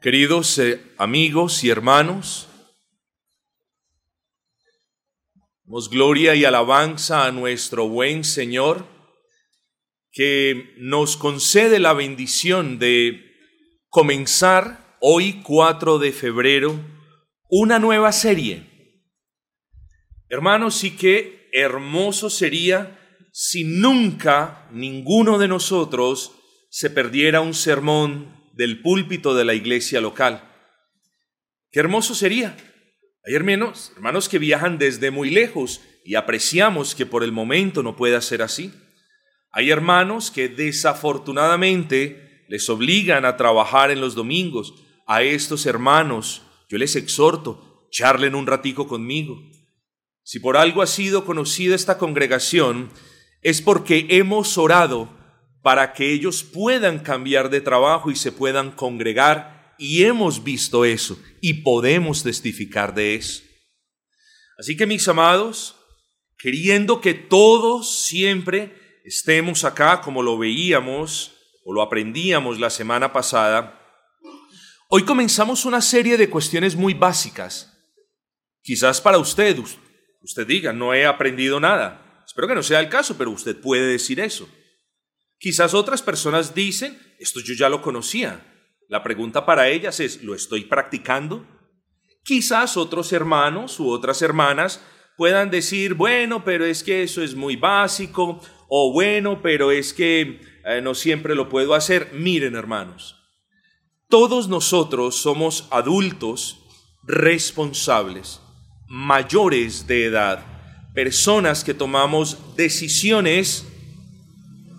Queridos eh, amigos y hermanos, damos gloria y alabanza a nuestro buen Señor, que nos concede la bendición de comenzar hoy 4 de febrero una nueva serie. Hermanos, y qué hermoso sería si nunca ninguno de nosotros se perdiera un sermón del púlpito de la iglesia local. Qué hermoso sería. Hay hermanos, hermanos que viajan desde muy lejos y apreciamos que por el momento no pueda ser así. Hay hermanos que desafortunadamente les obligan a trabajar en los domingos. A estos hermanos yo les exhorto, charlen un ratico conmigo. Si por algo ha sido conocida esta congregación, es porque hemos orado para que ellos puedan cambiar de trabajo y se puedan congregar. Y hemos visto eso y podemos testificar de eso. Así que mis amados, queriendo que todos siempre estemos acá como lo veíamos o lo aprendíamos la semana pasada, hoy comenzamos una serie de cuestiones muy básicas. Quizás para usted, usted diga, no he aprendido nada. Espero que no sea el caso, pero usted puede decir eso. Quizás otras personas dicen, esto yo ya lo conocía. La pregunta para ellas es, ¿lo estoy practicando? Quizás otros hermanos u otras hermanas puedan decir, bueno, pero es que eso es muy básico, o bueno, pero es que eh, no siempre lo puedo hacer. Miren, hermanos, todos nosotros somos adultos responsables, mayores de edad, personas que tomamos decisiones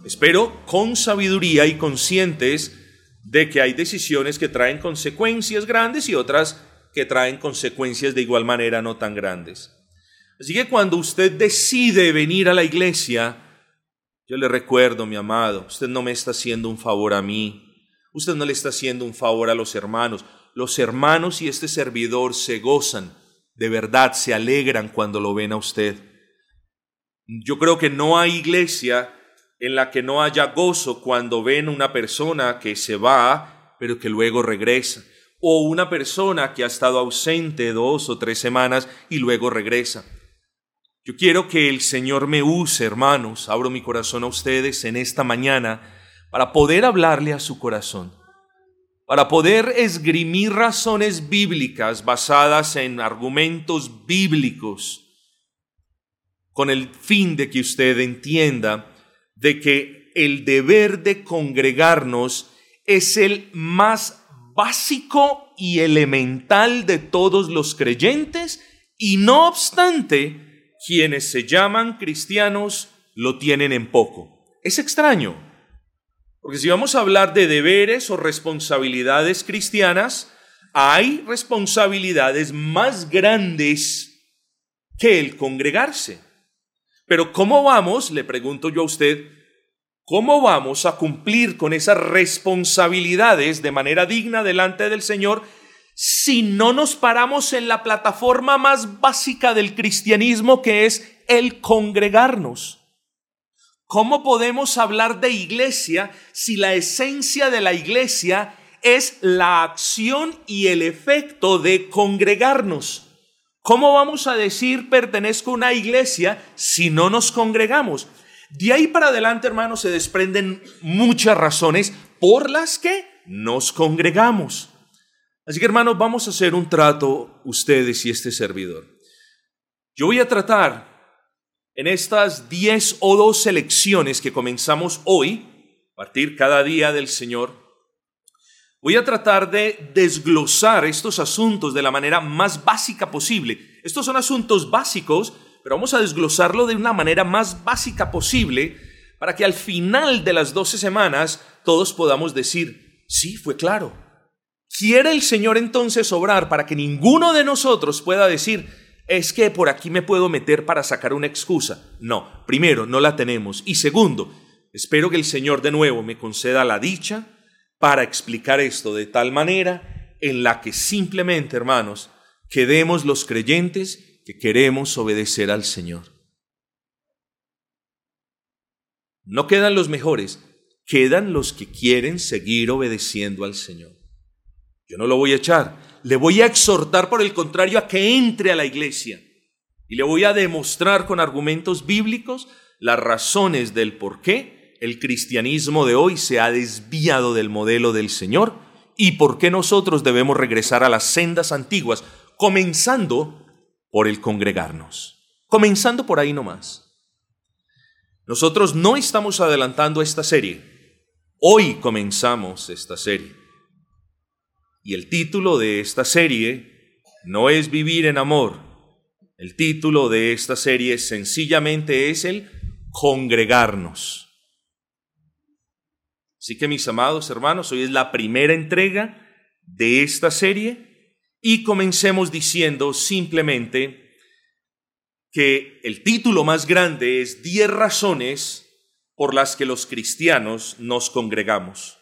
Espero con sabiduría y conscientes de que hay decisiones que traen consecuencias grandes y otras que traen consecuencias de igual manera no tan grandes. Así que cuando usted decide venir a la iglesia, yo le recuerdo, mi amado, usted no me está haciendo un favor a mí, usted no le está haciendo un favor a los hermanos. Los hermanos y este servidor se gozan, de verdad se alegran cuando lo ven a usted. Yo creo que no hay iglesia en la que no haya gozo cuando ven una persona que se va, pero que luego regresa, o una persona que ha estado ausente dos o tres semanas y luego regresa. Yo quiero que el Señor me use, hermanos, abro mi corazón a ustedes en esta mañana para poder hablarle a su corazón, para poder esgrimir razones bíblicas basadas en argumentos bíblicos, con el fin de que usted entienda de que el deber de congregarnos es el más básico y elemental de todos los creyentes y no obstante, quienes se llaman cristianos lo tienen en poco. Es extraño, porque si vamos a hablar de deberes o responsabilidades cristianas, hay responsabilidades más grandes que el congregarse. Pero ¿cómo vamos, le pregunto yo a usted, cómo vamos a cumplir con esas responsabilidades de manera digna delante del Señor si no nos paramos en la plataforma más básica del cristianismo que es el congregarnos? ¿Cómo podemos hablar de iglesia si la esencia de la iglesia es la acción y el efecto de congregarnos? ¿Cómo vamos a decir pertenezco a una iglesia si no nos congregamos? De ahí para adelante, hermanos, se desprenden muchas razones por las que nos congregamos. Así que, hermanos, vamos a hacer un trato ustedes y este servidor. Yo voy a tratar en estas 10 o 12 lecciones que comenzamos hoy, a partir cada día del Señor, Voy a tratar de desglosar estos asuntos de la manera más básica posible. Estos son asuntos básicos, pero vamos a desglosarlo de una manera más básica posible para que al final de las 12 semanas todos podamos decir, sí, fue claro. ¿Quiere el Señor entonces obrar para que ninguno de nosotros pueda decir, es que por aquí me puedo meter para sacar una excusa? No, primero, no la tenemos. Y segundo, espero que el Señor de nuevo me conceda la dicha, para explicar esto de tal manera en la que simplemente, hermanos, quedemos los creyentes que queremos obedecer al Señor. No quedan los mejores, quedan los que quieren seguir obedeciendo al Señor. Yo no lo voy a echar. Le voy a exhortar, por el contrario, a que entre a la iglesia. Y le voy a demostrar con argumentos bíblicos las razones del por qué el cristianismo de hoy se ha desviado del modelo del Señor y por qué nosotros debemos regresar a las sendas antiguas, comenzando por el congregarnos. Comenzando por ahí nomás. Nosotros no estamos adelantando esta serie. Hoy comenzamos esta serie. Y el título de esta serie no es Vivir en Amor. El título de esta serie sencillamente es el Congregarnos. Así que mis amados hermanos, hoy es la primera entrega de esta serie y comencemos diciendo simplemente que el título más grande es 10 razones por las que los cristianos nos congregamos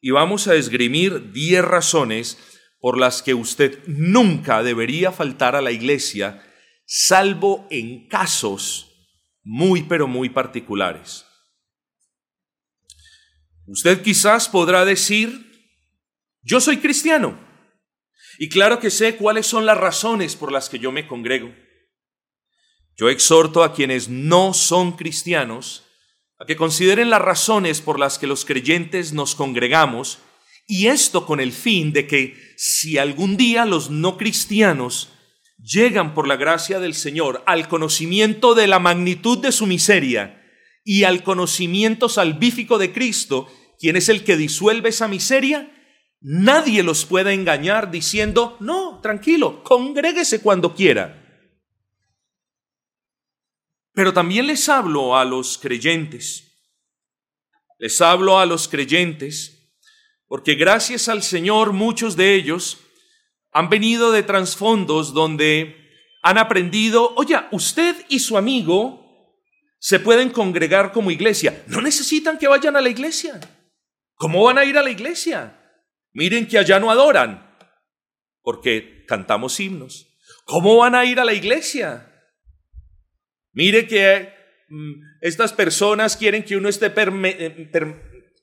y vamos a esgrimir 10 razones por las que usted nunca debería faltar a la iglesia, salvo en casos muy pero muy particulares. Usted quizás podrá decir, yo soy cristiano, y claro que sé cuáles son las razones por las que yo me congrego. Yo exhorto a quienes no son cristianos a que consideren las razones por las que los creyentes nos congregamos, y esto con el fin de que si algún día los no cristianos llegan por la gracia del Señor al conocimiento de la magnitud de su miseria y al conocimiento salvífico de Cristo, quien es el que disuelve esa miseria, nadie los pueda engañar diciendo, no, tranquilo, congréguese cuando quiera. Pero también les hablo a los creyentes. Les hablo a los creyentes porque gracias al Señor muchos de ellos han venido de trasfondos donde han aprendido, oye, usted y su amigo se pueden congregar como iglesia. No necesitan que vayan a la iglesia. ¿Cómo van a ir a la iglesia? Miren que allá no adoran, porque cantamos himnos. ¿Cómo van a ir a la iglesia? Mire que mm, estas personas quieren que uno esté eh,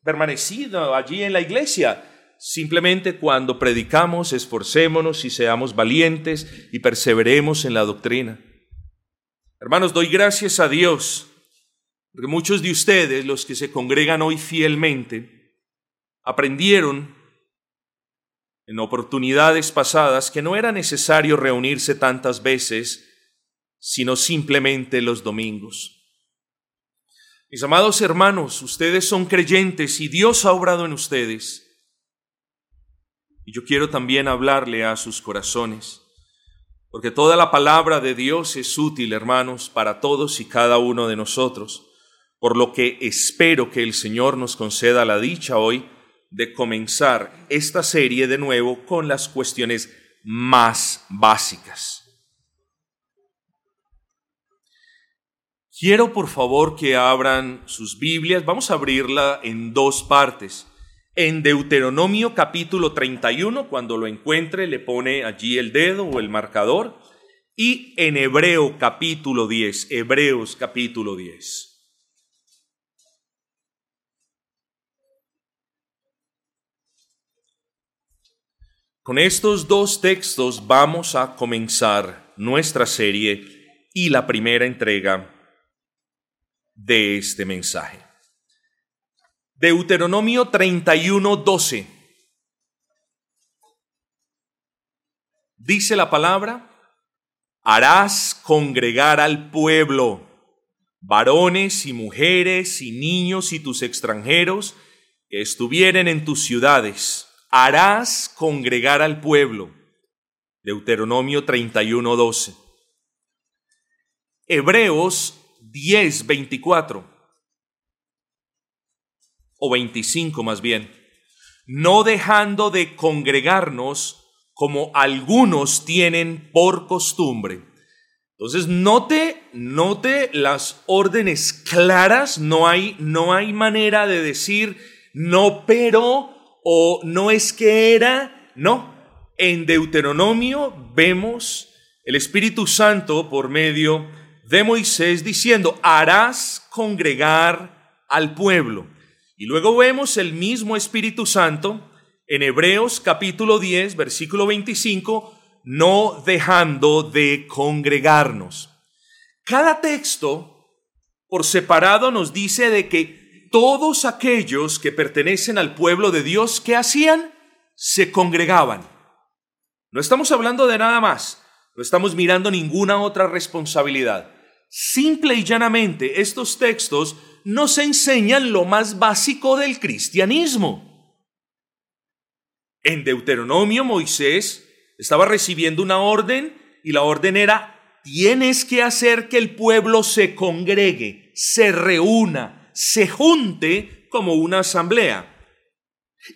permanecido allí en la iglesia. Simplemente cuando predicamos, esforcémonos y seamos valientes y perseveremos en la doctrina. Hermanos, doy gracias a Dios, muchos de ustedes, los que se congregan hoy fielmente, aprendieron en oportunidades pasadas que no era necesario reunirse tantas veces sino simplemente los domingos. Mis amados hermanos, ustedes son creyentes y Dios ha obrado en ustedes. Y yo quiero también hablarle a sus corazones, porque toda la palabra de Dios es útil, hermanos, para todos y cada uno de nosotros, por lo que espero que el Señor nos conceda la dicha hoy de comenzar esta serie de nuevo con las cuestiones más básicas. Quiero por favor que abran sus Biblias. Vamos a abrirla en dos partes. En Deuteronomio capítulo 31, cuando lo encuentre, le pone allí el dedo o el marcador. Y en Hebreo capítulo 10, Hebreos capítulo 10. Con estos dos textos vamos a comenzar nuestra serie y la primera entrega de este mensaje. Deuteronomio 31, 12. Dice la palabra, harás congregar al pueblo, varones y mujeres y niños y tus extranjeros que estuvieren en tus ciudades. Harás congregar al pueblo. Deuteronomio 31, 12. Hebreos 10, 24 o 25 más bien, no dejando de congregarnos como algunos tienen por costumbre. Entonces, note, note las órdenes claras, no hay, no hay manera de decir no pero o no es que era, no. En Deuteronomio vemos el Espíritu Santo por medio de Moisés diciendo, harás congregar al pueblo. Y luego vemos el mismo Espíritu Santo en Hebreos capítulo 10, versículo 25, no dejando de congregarnos. Cada texto por separado nos dice de que todos aquellos que pertenecen al pueblo de Dios, ¿qué hacían? Se congregaban. No estamos hablando de nada más, no estamos mirando ninguna otra responsabilidad. Simple y llanamente, estos textos nos enseñan lo más básico del cristianismo. En Deuteronomio, Moisés estaba recibiendo una orden y la orden era, tienes que hacer que el pueblo se congregue, se reúna, se junte como una asamblea.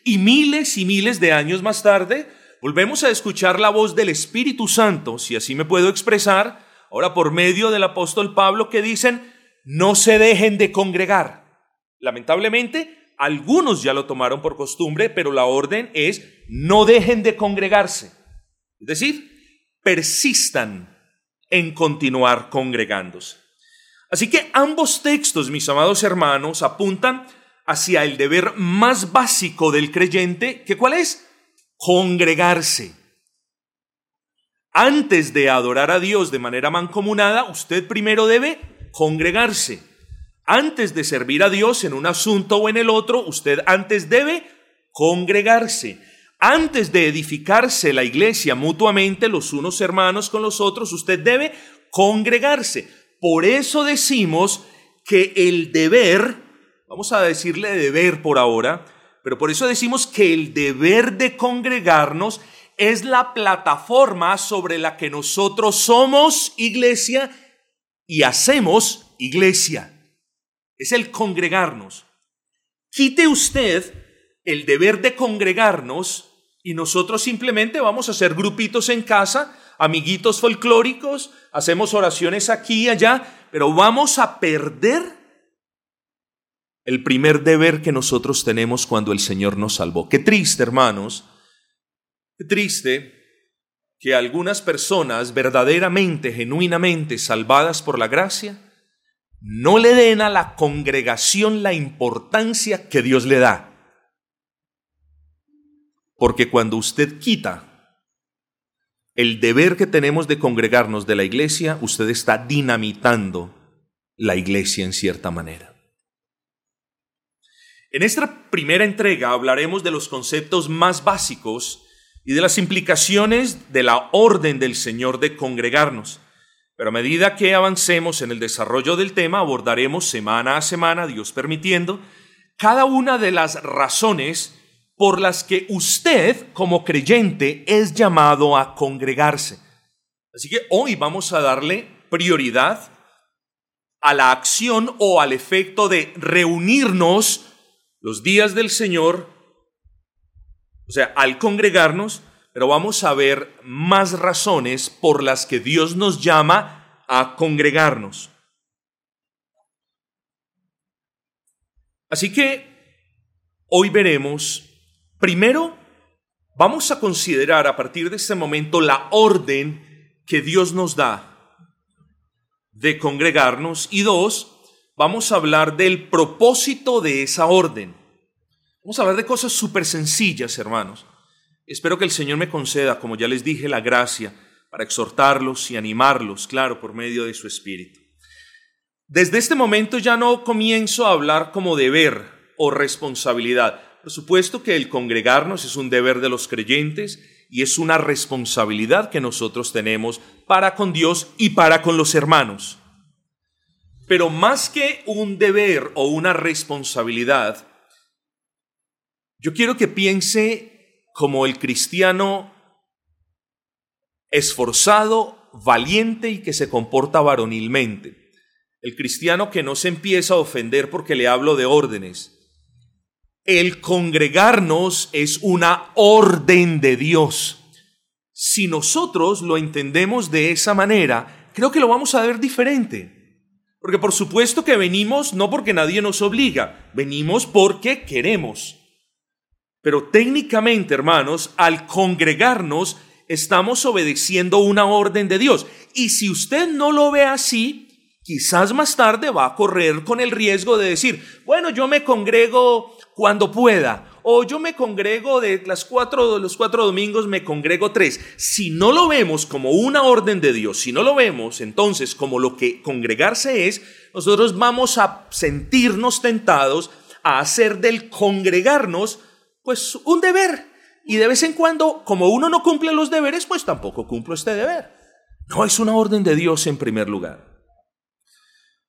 Y miles y miles de años más tarde, volvemos a escuchar la voz del Espíritu Santo, si así me puedo expresar, ahora por medio del apóstol Pablo, que dicen, no se dejen de congregar. Lamentablemente, algunos ya lo tomaron por costumbre, pero la orden es no dejen de congregarse. Es decir, persistan en continuar congregándose. Así que ambos textos, mis amados hermanos, apuntan hacia el deber más básico del creyente, que cuál es? Congregarse. Antes de adorar a Dios de manera mancomunada, usted primero debe congregarse. Antes de servir a Dios en un asunto o en el otro, usted antes debe congregarse. Antes de edificarse la iglesia mutuamente, los unos hermanos con los otros, usted debe congregarse. Por eso decimos que el deber, vamos a decirle deber por ahora, pero por eso decimos que el deber de congregarnos es la plataforma sobre la que nosotros somos iglesia y hacemos iglesia. Es el congregarnos. Quite usted el deber de congregarnos y nosotros simplemente vamos a hacer grupitos en casa, amiguitos folclóricos, hacemos oraciones aquí y allá, pero vamos a perder el primer deber que nosotros tenemos cuando el Señor nos salvó. Qué triste, hermanos, qué triste que algunas personas verdaderamente, genuinamente salvadas por la gracia, no le den a la congregación la importancia que Dios le da. Porque cuando usted quita el deber que tenemos de congregarnos de la iglesia, usted está dinamitando la iglesia en cierta manera. En esta primera entrega hablaremos de los conceptos más básicos y de las implicaciones de la orden del Señor de congregarnos. Pero a medida que avancemos en el desarrollo del tema, abordaremos semana a semana, Dios permitiendo, cada una de las razones por las que usted como creyente es llamado a congregarse. Así que hoy vamos a darle prioridad a la acción o al efecto de reunirnos los días del Señor o sea, al congregarnos, pero vamos a ver más razones por las que Dios nos llama a congregarnos. Así que hoy veremos, primero, vamos a considerar a partir de este momento la orden que Dios nos da de congregarnos y dos, vamos a hablar del propósito de esa orden. Vamos a hablar de cosas súper sencillas, hermanos. Espero que el Señor me conceda, como ya les dije, la gracia para exhortarlos y animarlos, claro, por medio de su Espíritu. Desde este momento ya no comienzo a hablar como deber o responsabilidad. Por supuesto que el congregarnos es un deber de los creyentes y es una responsabilidad que nosotros tenemos para con Dios y para con los hermanos. Pero más que un deber o una responsabilidad, yo quiero que piense como el cristiano esforzado, valiente y que se comporta varonilmente. El cristiano que no se empieza a ofender porque le hablo de órdenes. El congregarnos es una orden de Dios. Si nosotros lo entendemos de esa manera, creo que lo vamos a ver diferente. Porque por supuesto que venimos no porque nadie nos obliga, venimos porque queremos. Pero técnicamente, hermanos, al congregarnos, estamos obedeciendo una orden de Dios. Y si usted no lo ve así, quizás más tarde va a correr con el riesgo de decir, bueno, yo me congrego cuando pueda, o yo me congrego de las cuatro, los cuatro domingos, me congrego tres. Si no lo vemos como una orden de Dios, si no lo vemos entonces como lo que congregarse es, nosotros vamos a sentirnos tentados a hacer del congregarnos pues un deber. Y de vez en cuando, como uno no cumple los deberes, pues tampoco cumplo este deber. No es una orden de Dios en primer lugar.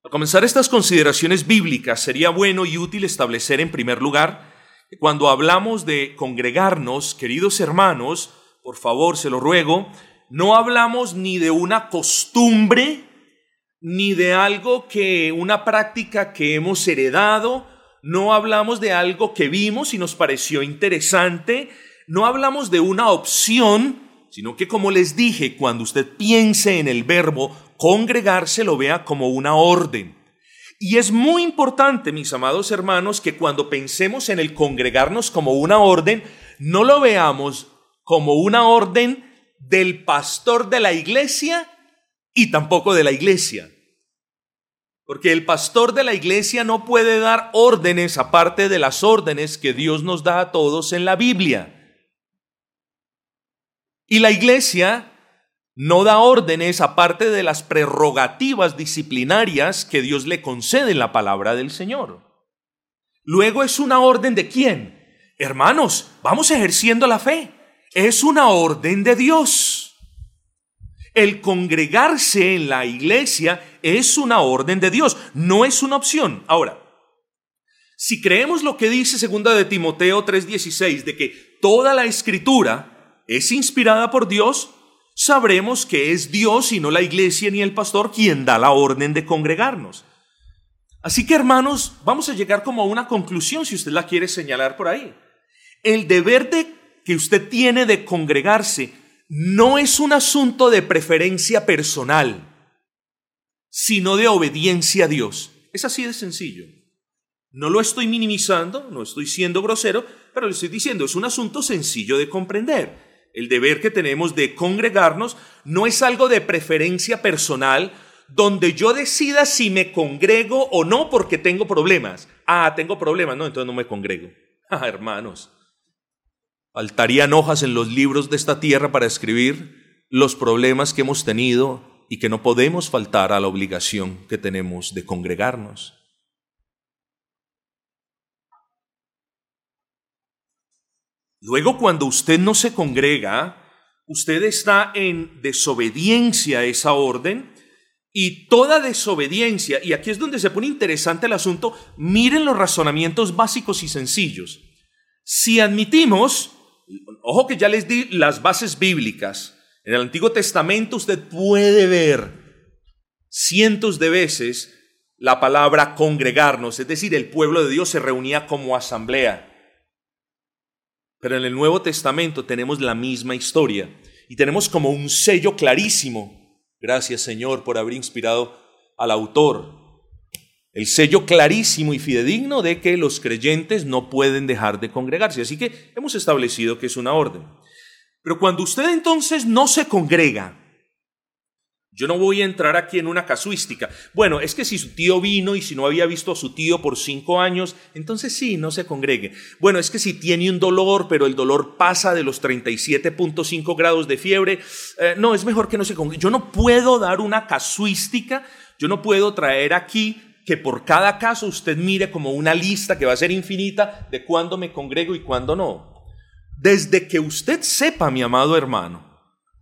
Al comenzar estas consideraciones bíblicas, sería bueno y útil establecer en primer lugar que cuando hablamos de congregarnos, queridos hermanos, por favor, se lo ruego, no hablamos ni de una costumbre, ni de algo que, una práctica que hemos heredado, no hablamos de algo que vimos y nos pareció interesante, no hablamos de una opción, sino que como les dije, cuando usted piense en el verbo congregarse, lo vea como una orden. Y es muy importante, mis amados hermanos, que cuando pensemos en el congregarnos como una orden, no lo veamos como una orden del pastor de la iglesia y tampoco de la iglesia. Porque el pastor de la iglesia no puede dar órdenes aparte de las órdenes que Dios nos da a todos en la Biblia. Y la iglesia no da órdenes aparte de las prerrogativas disciplinarias que Dios le concede en la palabra del Señor. Luego es una orden de quién? Hermanos, vamos ejerciendo la fe. Es una orden de Dios. El congregarse en la iglesia es una orden de Dios, no es una opción. Ahora, si creemos lo que dice segunda de Timoteo 3:16 de que toda la escritura es inspirada por Dios, sabremos que es Dios y no la iglesia ni el pastor quien da la orden de congregarnos. Así que hermanos, vamos a llegar como a una conclusión si usted la quiere señalar por ahí. El deber de, que usted tiene de congregarse no es un asunto de preferencia personal, sino de obediencia a Dios. Es así de sencillo. No lo estoy minimizando, no estoy siendo grosero, pero le estoy diciendo, es un asunto sencillo de comprender. El deber que tenemos de congregarnos no es algo de preferencia personal, donde yo decida si me congrego o no porque tengo problemas. Ah, tengo problemas, no, entonces no me congrego. Ah, hermanos, Faltarían hojas en los libros de esta tierra para escribir los problemas que hemos tenido y que no podemos faltar a la obligación que tenemos de congregarnos. Luego, cuando usted no se congrega, usted está en desobediencia a esa orden y toda desobediencia, y aquí es donde se pone interesante el asunto, miren los razonamientos básicos y sencillos. Si admitimos Ojo que ya les di las bases bíblicas. En el Antiguo Testamento usted puede ver cientos de veces la palabra congregarnos, es decir, el pueblo de Dios se reunía como asamblea. Pero en el Nuevo Testamento tenemos la misma historia y tenemos como un sello clarísimo. Gracias Señor por haber inspirado al autor el sello clarísimo y fidedigno de que los creyentes no pueden dejar de congregarse. Así que hemos establecido que es una orden. Pero cuando usted entonces no se congrega, yo no voy a entrar aquí en una casuística. Bueno, es que si su tío vino y si no había visto a su tío por cinco años, entonces sí, no se congregue. Bueno, es que si tiene un dolor, pero el dolor pasa de los 37.5 grados de fiebre, eh, no, es mejor que no se congregue. Yo no puedo dar una casuística, yo no puedo traer aquí que por cada caso usted mire como una lista que va a ser infinita de cuándo me congrego y cuándo no. Desde que usted sepa, mi amado hermano,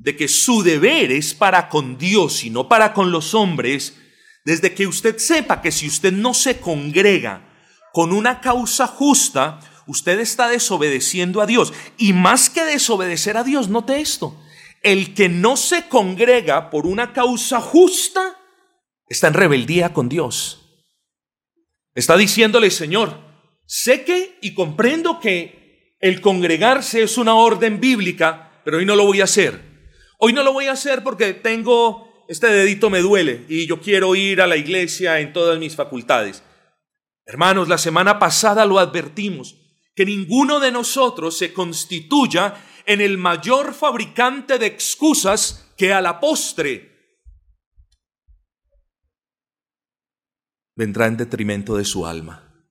de que su deber es para con Dios y no para con los hombres, desde que usted sepa que si usted no se congrega con una causa justa, usted está desobedeciendo a Dios. Y más que desobedecer a Dios, note esto, el que no se congrega por una causa justa está en rebeldía con Dios. Está diciéndole, Señor, sé que y comprendo que el congregarse es una orden bíblica, pero hoy no lo voy a hacer. Hoy no lo voy a hacer porque tengo, este dedito me duele y yo quiero ir a la iglesia en todas mis facultades. Hermanos, la semana pasada lo advertimos, que ninguno de nosotros se constituya en el mayor fabricante de excusas que a la postre vendrá en detrimento de su alma.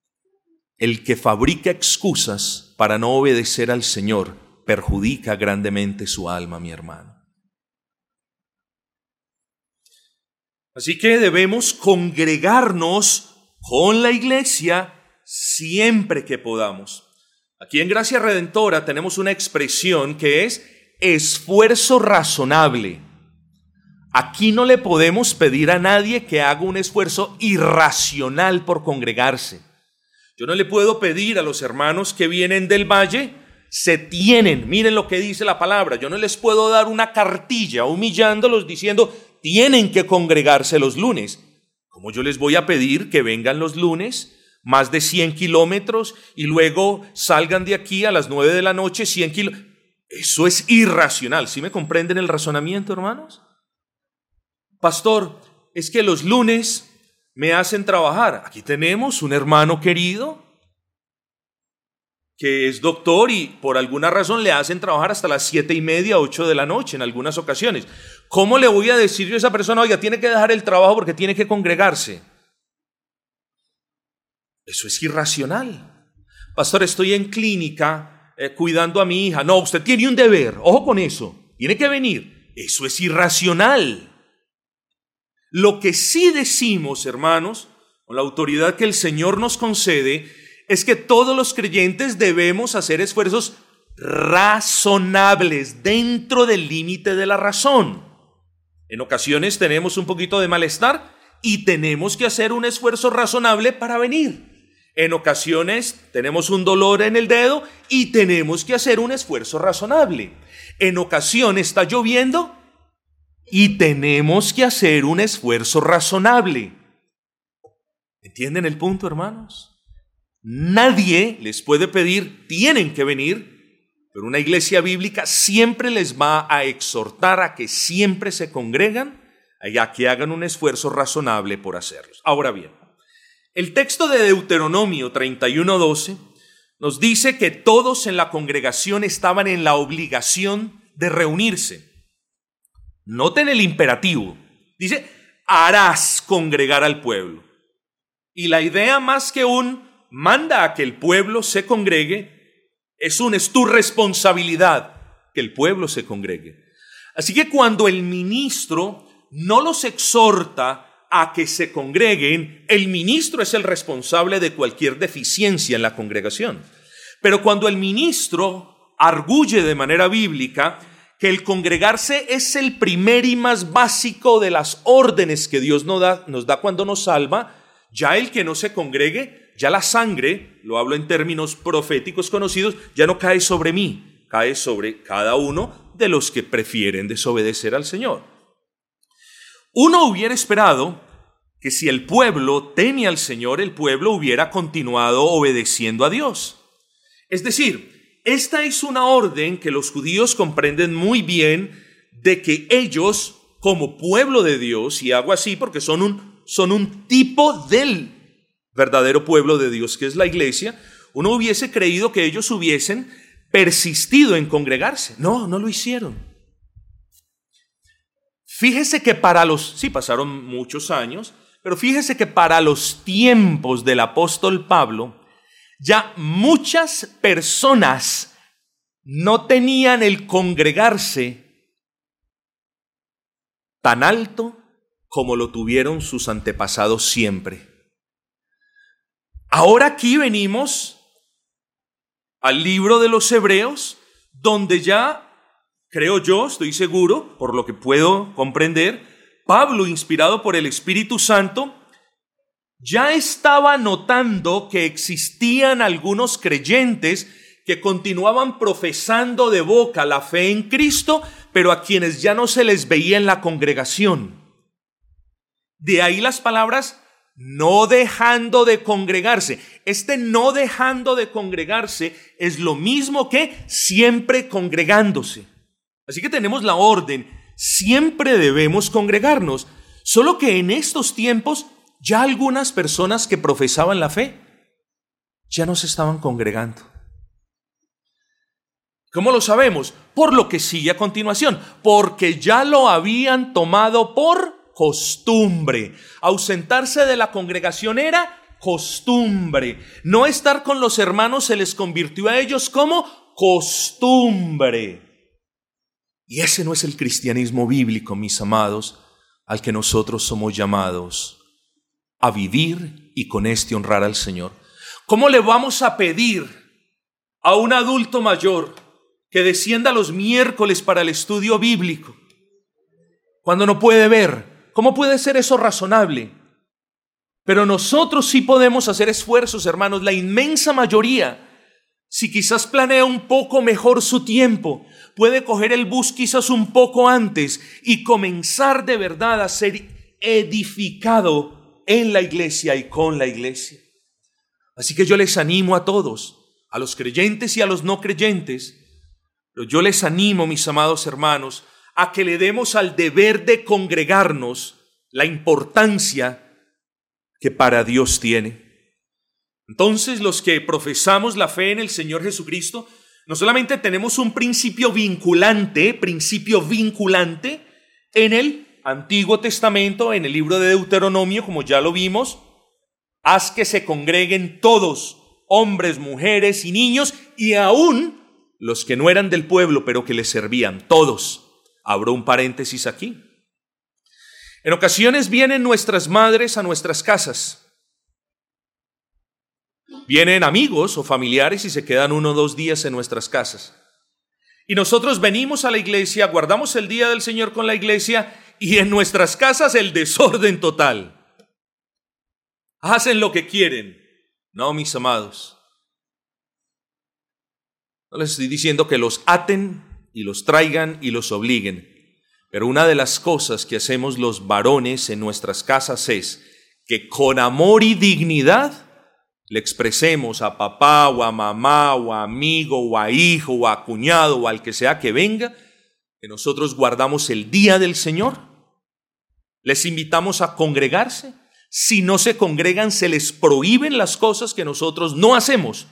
El que fabrica excusas para no obedecer al Señor perjudica grandemente su alma, mi hermano. Así que debemos congregarnos con la iglesia siempre que podamos. Aquí en Gracia Redentora tenemos una expresión que es esfuerzo razonable. Aquí no le podemos pedir a nadie que haga un esfuerzo irracional por congregarse. Yo no le puedo pedir a los hermanos que vienen del valle, se tienen, miren lo que dice la palabra, yo no les puedo dar una cartilla humillándolos diciendo, tienen que congregarse los lunes. ¿Cómo yo les voy a pedir que vengan los lunes? Más de 100 kilómetros y luego salgan de aquí a las 9 de la noche 100 kilómetros. Eso es irracional. ¿Sí me comprenden el razonamiento, hermanos? Pastor, es que los lunes me hacen trabajar. Aquí tenemos un hermano querido que es doctor y por alguna razón le hacen trabajar hasta las siete y media, ocho de la noche en algunas ocasiones. ¿Cómo le voy a decir yo a esa persona, oiga, tiene que dejar el trabajo porque tiene que congregarse? Eso es irracional. Pastor, estoy en clínica eh, cuidando a mi hija. No, usted tiene un deber, ojo con eso, tiene que venir. Eso es irracional. Lo que sí decimos, hermanos, con la autoridad que el Señor nos concede, es que todos los creyentes debemos hacer esfuerzos razonables dentro del límite de la razón. En ocasiones tenemos un poquito de malestar y tenemos que hacer un esfuerzo razonable para venir. En ocasiones tenemos un dolor en el dedo y tenemos que hacer un esfuerzo razonable. En ocasiones está lloviendo y tenemos que hacer un esfuerzo razonable. ¿Entienden el punto, hermanos? Nadie les puede pedir, tienen que venir, pero una iglesia bíblica siempre les va a exhortar a que siempre se congregan y a que hagan un esfuerzo razonable por hacerlos. Ahora bien, el texto de Deuteronomio 31:12 nos dice que todos en la congregación estaban en la obligación de reunirse. Noten el imperativo. Dice, harás congregar al pueblo. Y la idea más que un manda a que el pueblo se congregue, es un, es tu responsabilidad que el pueblo se congregue. Así que cuando el ministro no los exhorta a que se congreguen, el ministro es el responsable de cualquier deficiencia en la congregación. Pero cuando el ministro arguye de manera bíblica que el congregarse es el primer y más básico de las órdenes que Dios nos da, nos da cuando nos salva, ya el que no se congregue ya la sangre, lo hablo en términos proféticos conocidos, ya no cae sobre mí, cae sobre cada uno de los que prefieren desobedecer al Señor. Uno hubiera esperado que si el pueblo teme al Señor, el pueblo hubiera continuado obedeciendo a Dios. Es decir, esta es una orden que los judíos comprenden muy bien de que ellos, como pueblo de Dios, y hago así porque son un, son un tipo del verdadero pueblo de Dios que es la iglesia, uno hubiese creído que ellos hubiesen persistido en congregarse. No, no lo hicieron. Fíjese que para los, sí, pasaron muchos años, pero fíjese que para los tiempos del apóstol Pablo, ya muchas personas no tenían el congregarse tan alto como lo tuvieron sus antepasados siempre. Ahora aquí venimos al libro de los Hebreos, donde ya, creo yo, estoy seguro, por lo que puedo comprender, Pablo, inspirado por el Espíritu Santo, ya estaba notando que existían algunos creyentes que continuaban profesando de boca la fe en Cristo, pero a quienes ya no se les veía en la congregación. De ahí las palabras no dejando de congregarse. Este no dejando de congregarse es lo mismo que siempre congregándose. Así que tenemos la orden, siempre debemos congregarnos, solo que en estos tiempos ya algunas personas que profesaban la fe ya no se estaban congregando. ¿Cómo lo sabemos? Por lo que sigue a continuación, porque ya lo habían tomado por costumbre. Ausentarse de la congregación era costumbre. No estar con los hermanos se les convirtió a ellos como costumbre. Y ese no es el cristianismo bíblico, mis amados, al que nosotros somos llamados a vivir y con este honrar al Señor. ¿Cómo le vamos a pedir a un adulto mayor que descienda los miércoles para el estudio bíblico cuando no puede ver? ¿Cómo puede ser eso razonable? Pero nosotros sí podemos hacer esfuerzos, hermanos, la inmensa mayoría. Si quizás planea un poco mejor su tiempo, puede coger el bus quizás un poco antes y comenzar de verdad a ser edificado en la iglesia y con la iglesia. Así que yo les animo a todos, a los creyentes y a los no creyentes, pero yo les animo, mis amados hermanos, a que le demos al deber de congregarnos la importancia que para Dios tiene. Entonces los que profesamos la fe en el Señor Jesucristo, no solamente tenemos un principio vinculante, principio vinculante en el Antiguo Testamento, en el libro de Deuteronomio, como ya lo vimos, haz que se congreguen todos, hombres, mujeres y niños, y aún los que no eran del pueblo, pero que les servían, todos. Abro un paréntesis aquí. En ocasiones vienen nuestras madres a nuestras casas. Vienen amigos o familiares y se quedan uno o dos días en nuestras casas. Y nosotros venimos a la iglesia, guardamos el día del Señor con la iglesia y en nuestras casas el desorden total. Hacen lo que quieren. No, mis amados. No les estoy diciendo que los aten y los traigan y los obliguen. Pero una de las cosas que hacemos los varones en nuestras casas es que con amor y dignidad le expresemos a papá o a mamá o a amigo o a hijo o a cuñado o al que sea que venga que nosotros guardamos el día del Señor. Les invitamos a congregarse. Si no se congregan, se les prohíben las cosas que nosotros no hacemos.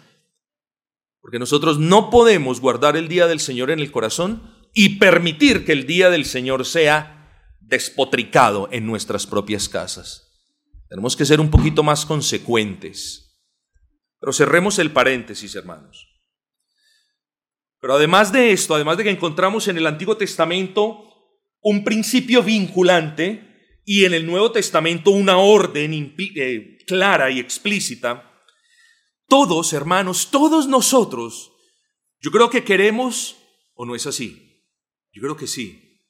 Porque nosotros no podemos guardar el día del Señor en el corazón y permitir que el día del Señor sea despotricado en nuestras propias casas. Tenemos que ser un poquito más consecuentes. Pero cerremos el paréntesis, hermanos. Pero además de esto, además de que encontramos en el Antiguo Testamento un principio vinculante y en el Nuevo Testamento una orden eh, clara y explícita, todos, hermanos, todos nosotros, yo creo que queremos, o no es así, yo creo que sí.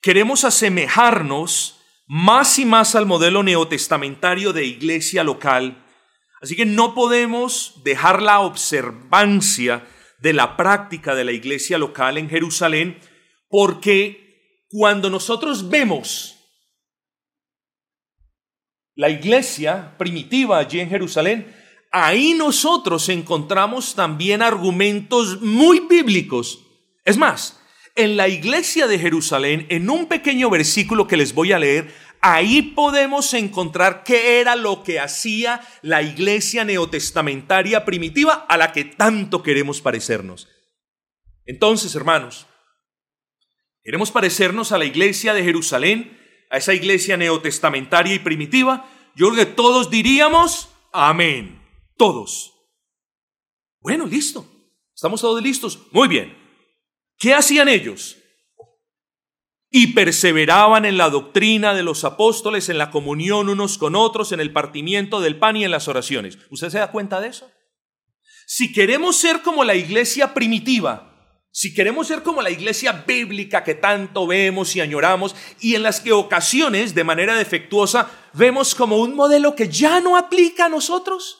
Queremos asemejarnos más y más al modelo neotestamentario de iglesia local, así que no podemos dejar la observancia de la práctica de la iglesia local en Jerusalén, porque cuando nosotros vemos la iglesia primitiva allí en Jerusalén, ahí nosotros encontramos también argumentos muy bíblicos. Es más, en la iglesia de Jerusalén, en un pequeño versículo que les voy a leer, ahí podemos encontrar qué era lo que hacía la iglesia neotestamentaria primitiva a la que tanto queremos parecernos. Entonces, hermanos, queremos parecernos a la iglesia de Jerusalén, a esa iglesia neotestamentaria y primitiva. Yo creo que todos diríamos, amén, todos. Bueno, listo. ¿Estamos todos listos? Muy bien. ¿Qué hacían ellos? Y perseveraban en la doctrina de los apóstoles, en la comunión unos con otros, en el partimiento del pan y en las oraciones. ¿Usted se da cuenta de eso? Si queremos ser como la iglesia primitiva, si queremos ser como la iglesia bíblica que tanto vemos y añoramos y en las que ocasiones de manera defectuosa vemos como un modelo que ya no aplica a nosotros,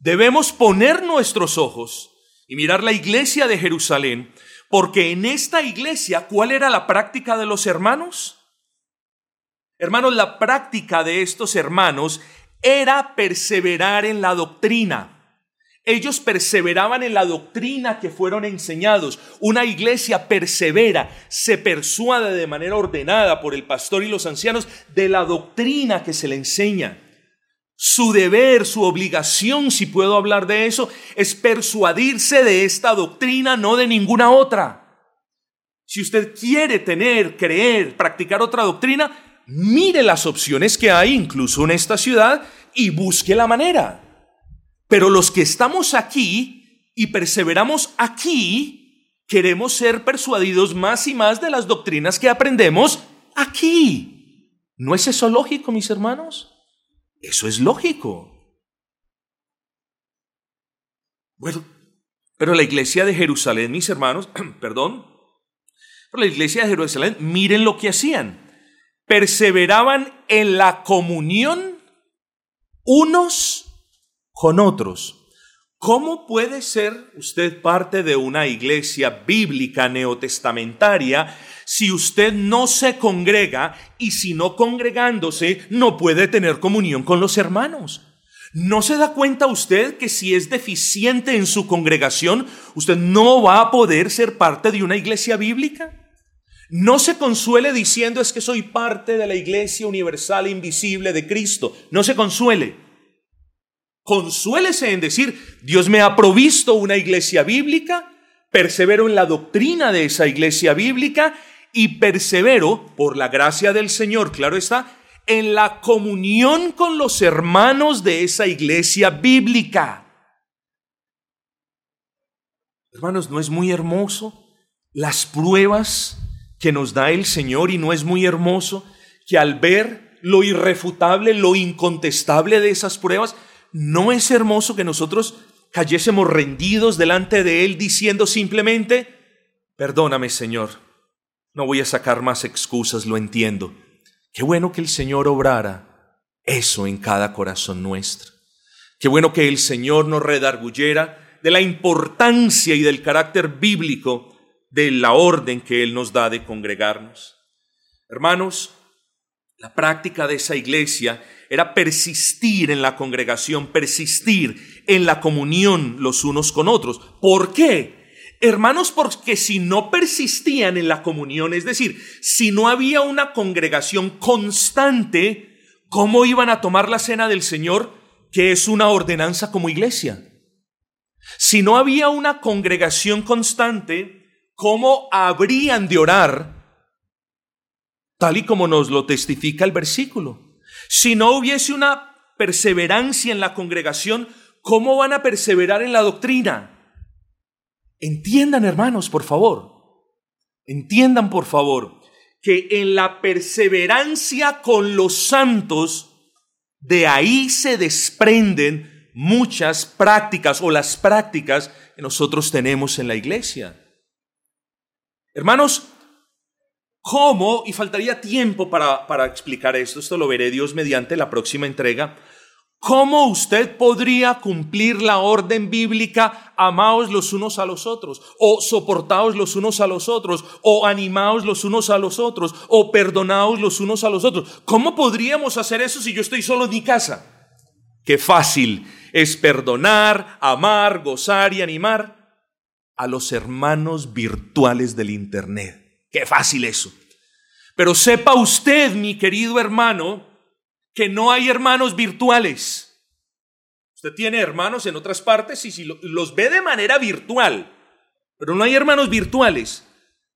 debemos poner nuestros ojos y mirar la iglesia de Jerusalén porque en esta iglesia, ¿cuál era la práctica de los hermanos? Hermanos, la práctica de estos hermanos era perseverar en la doctrina. Ellos perseveraban en la doctrina que fueron enseñados. Una iglesia persevera, se persuade de manera ordenada por el pastor y los ancianos de la doctrina que se le enseña. Su deber, su obligación, si puedo hablar de eso, es persuadirse de esta doctrina, no de ninguna otra. Si usted quiere tener, creer, practicar otra doctrina, mire las opciones que hay incluso en esta ciudad y busque la manera. Pero los que estamos aquí y perseveramos aquí, queremos ser persuadidos más y más de las doctrinas que aprendemos aquí. ¿No es eso lógico, mis hermanos? Eso es lógico. Bueno, pero la iglesia de Jerusalén, mis hermanos, perdón, pero la iglesia de Jerusalén, miren lo que hacían. Perseveraban en la comunión unos con otros. ¿Cómo puede ser usted parte de una iglesia bíblica neotestamentaria si usted no se congrega y si no congregándose no puede tener comunión con los hermanos? ¿No se da cuenta usted que si es deficiente en su congregación, usted no va a poder ser parte de una iglesia bíblica? No se consuele diciendo es que soy parte de la iglesia universal e invisible de Cristo. No se consuele. Consuélese en decir, Dios me ha provisto una iglesia bíblica, persevero en la doctrina de esa iglesia bíblica y persevero, por la gracia del Señor, claro está, en la comunión con los hermanos de esa iglesia bíblica. Hermanos, ¿no es muy hermoso las pruebas que nos da el Señor y no es muy hermoso que al ver lo irrefutable, lo incontestable de esas pruebas, no es hermoso que nosotros cayésemos rendidos delante de Él diciendo simplemente, perdóname Señor, no voy a sacar más excusas, lo entiendo. Qué bueno que el Señor obrara eso en cada corazón nuestro. Qué bueno que el Señor nos redarguyera de la importancia y del carácter bíblico de la orden que Él nos da de congregarnos. Hermanos, la práctica de esa iglesia era persistir en la congregación, persistir en la comunión los unos con otros. ¿Por qué? Hermanos, porque si no persistían en la comunión, es decir, si no había una congregación constante, ¿cómo iban a tomar la cena del Señor, que es una ordenanza como iglesia? Si no había una congregación constante, ¿cómo habrían de orar? Tal y como nos lo testifica el versículo. Si no hubiese una perseverancia en la congregación, ¿cómo van a perseverar en la doctrina? Entiendan, hermanos, por favor. Entiendan, por favor, que en la perseverancia con los santos, de ahí se desprenden muchas prácticas o las prácticas que nosotros tenemos en la iglesia. Hermanos, ¿cómo? Y faltaría tiempo para, para explicar esto, esto lo veré Dios mediante la próxima entrega. ¿Cómo usted podría cumplir la orden bíblica, amaos los unos a los otros, o soportaos los unos a los otros, o animaos los unos a los otros, o perdonaos los unos a los otros? ¿Cómo podríamos hacer eso si yo estoy solo en mi casa? Qué fácil es perdonar, amar, gozar y animar a los hermanos virtuales del Internet. Qué fácil eso. Pero sepa usted, mi querido hermano, que no hay hermanos virtuales. Usted tiene hermanos en otras partes y si los ve de manera virtual, pero no hay hermanos virtuales,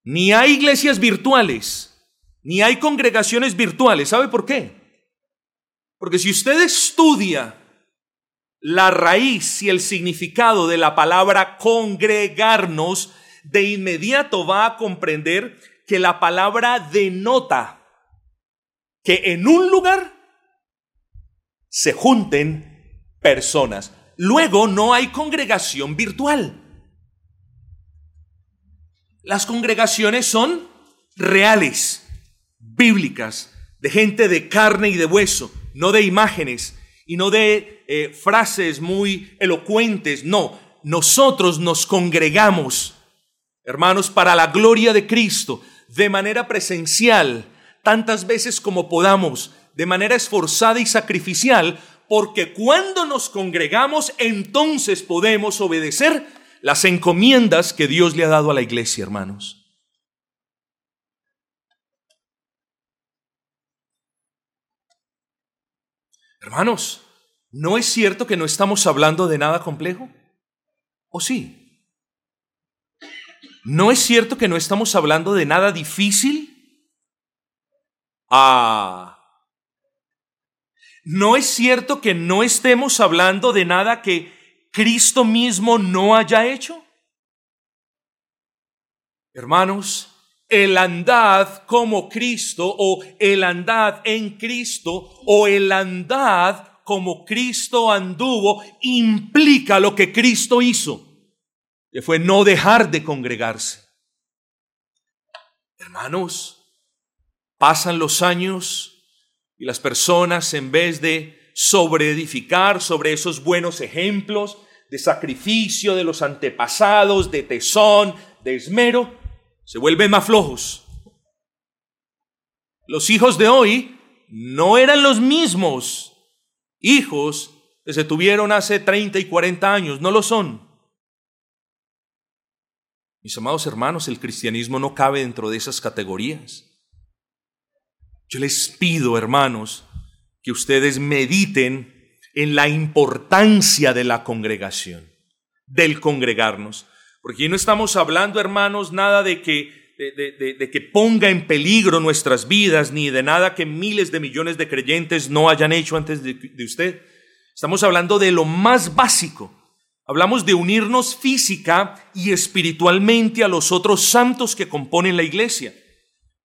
ni hay iglesias virtuales, ni hay congregaciones virtuales. ¿Sabe por qué? Porque si usted estudia la raíz y el significado de la palabra congregarnos, de inmediato va a comprender que la palabra denota que en un lugar se junten personas. Luego no hay congregación virtual. Las congregaciones son reales, bíblicas, de gente de carne y de hueso, no de imágenes y no de eh, frases muy elocuentes. No, nosotros nos congregamos, hermanos, para la gloria de Cristo, de manera presencial, tantas veces como podamos, de manera esforzada y sacrificial, porque cuando nos congregamos entonces podemos obedecer las encomiendas que Dios le ha dado a la iglesia, hermanos. Hermanos, ¿no es cierto que no estamos hablando de nada complejo? ¿O sí? ¿No es cierto que no estamos hablando de nada difícil? Ah, no es cierto que no estemos hablando de nada que Cristo mismo no haya hecho. Hermanos, el andad como Cristo o el andad en Cristo o el andad como Cristo anduvo implica lo que Cristo hizo, que fue no dejar de congregarse. Hermanos, pasan los años y las personas en vez de sobreedificar sobre esos buenos ejemplos de sacrificio de los antepasados, de tesón, de esmero, se vuelven más flojos. Los hijos de hoy no eran los mismos hijos que se tuvieron hace 30 y 40 años, no lo son. Mis amados hermanos, el cristianismo no cabe dentro de esas categorías. Yo les pido, hermanos, que ustedes mediten en la importancia de la congregación, del congregarnos. Porque no estamos hablando, hermanos, nada de que, de, que ponga en peligro nuestras vidas, ni de nada que miles de millones de creyentes no hayan hecho antes de usted. Estamos hablando de lo más básico. Hablamos de unirnos física y espiritualmente a los otros santos que componen la iglesia.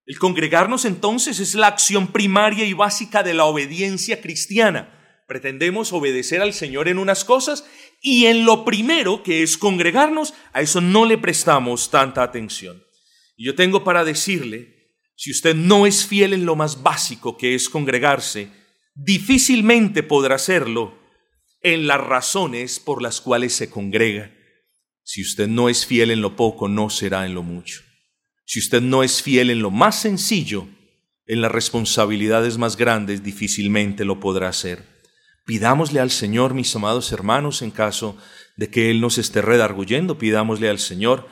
El congregarnos entonces es la acción primaria y básica de la obediencia cristiana. Pretendemos obedecer al Señor en unas cosas y en lo primero, que es congregarnos, a eso no le prestamos tanta atención. Y yo tengo para decirle, si usted no es fiel en lo más básico, que es congregarse, difícilmente podrá hacerlo en las razones por las cuales se congrega. Si usted no es fiel en lo poco, no será en lo mucho. Si usted no es fiel en lo más sencillo, en las responsabilidades más grandes, difícilmente lo podrá hacer. Pidámosle al Señor, mis amados hermanos, en caso de que Él nos esté redarguyendo, pidámosle al Señor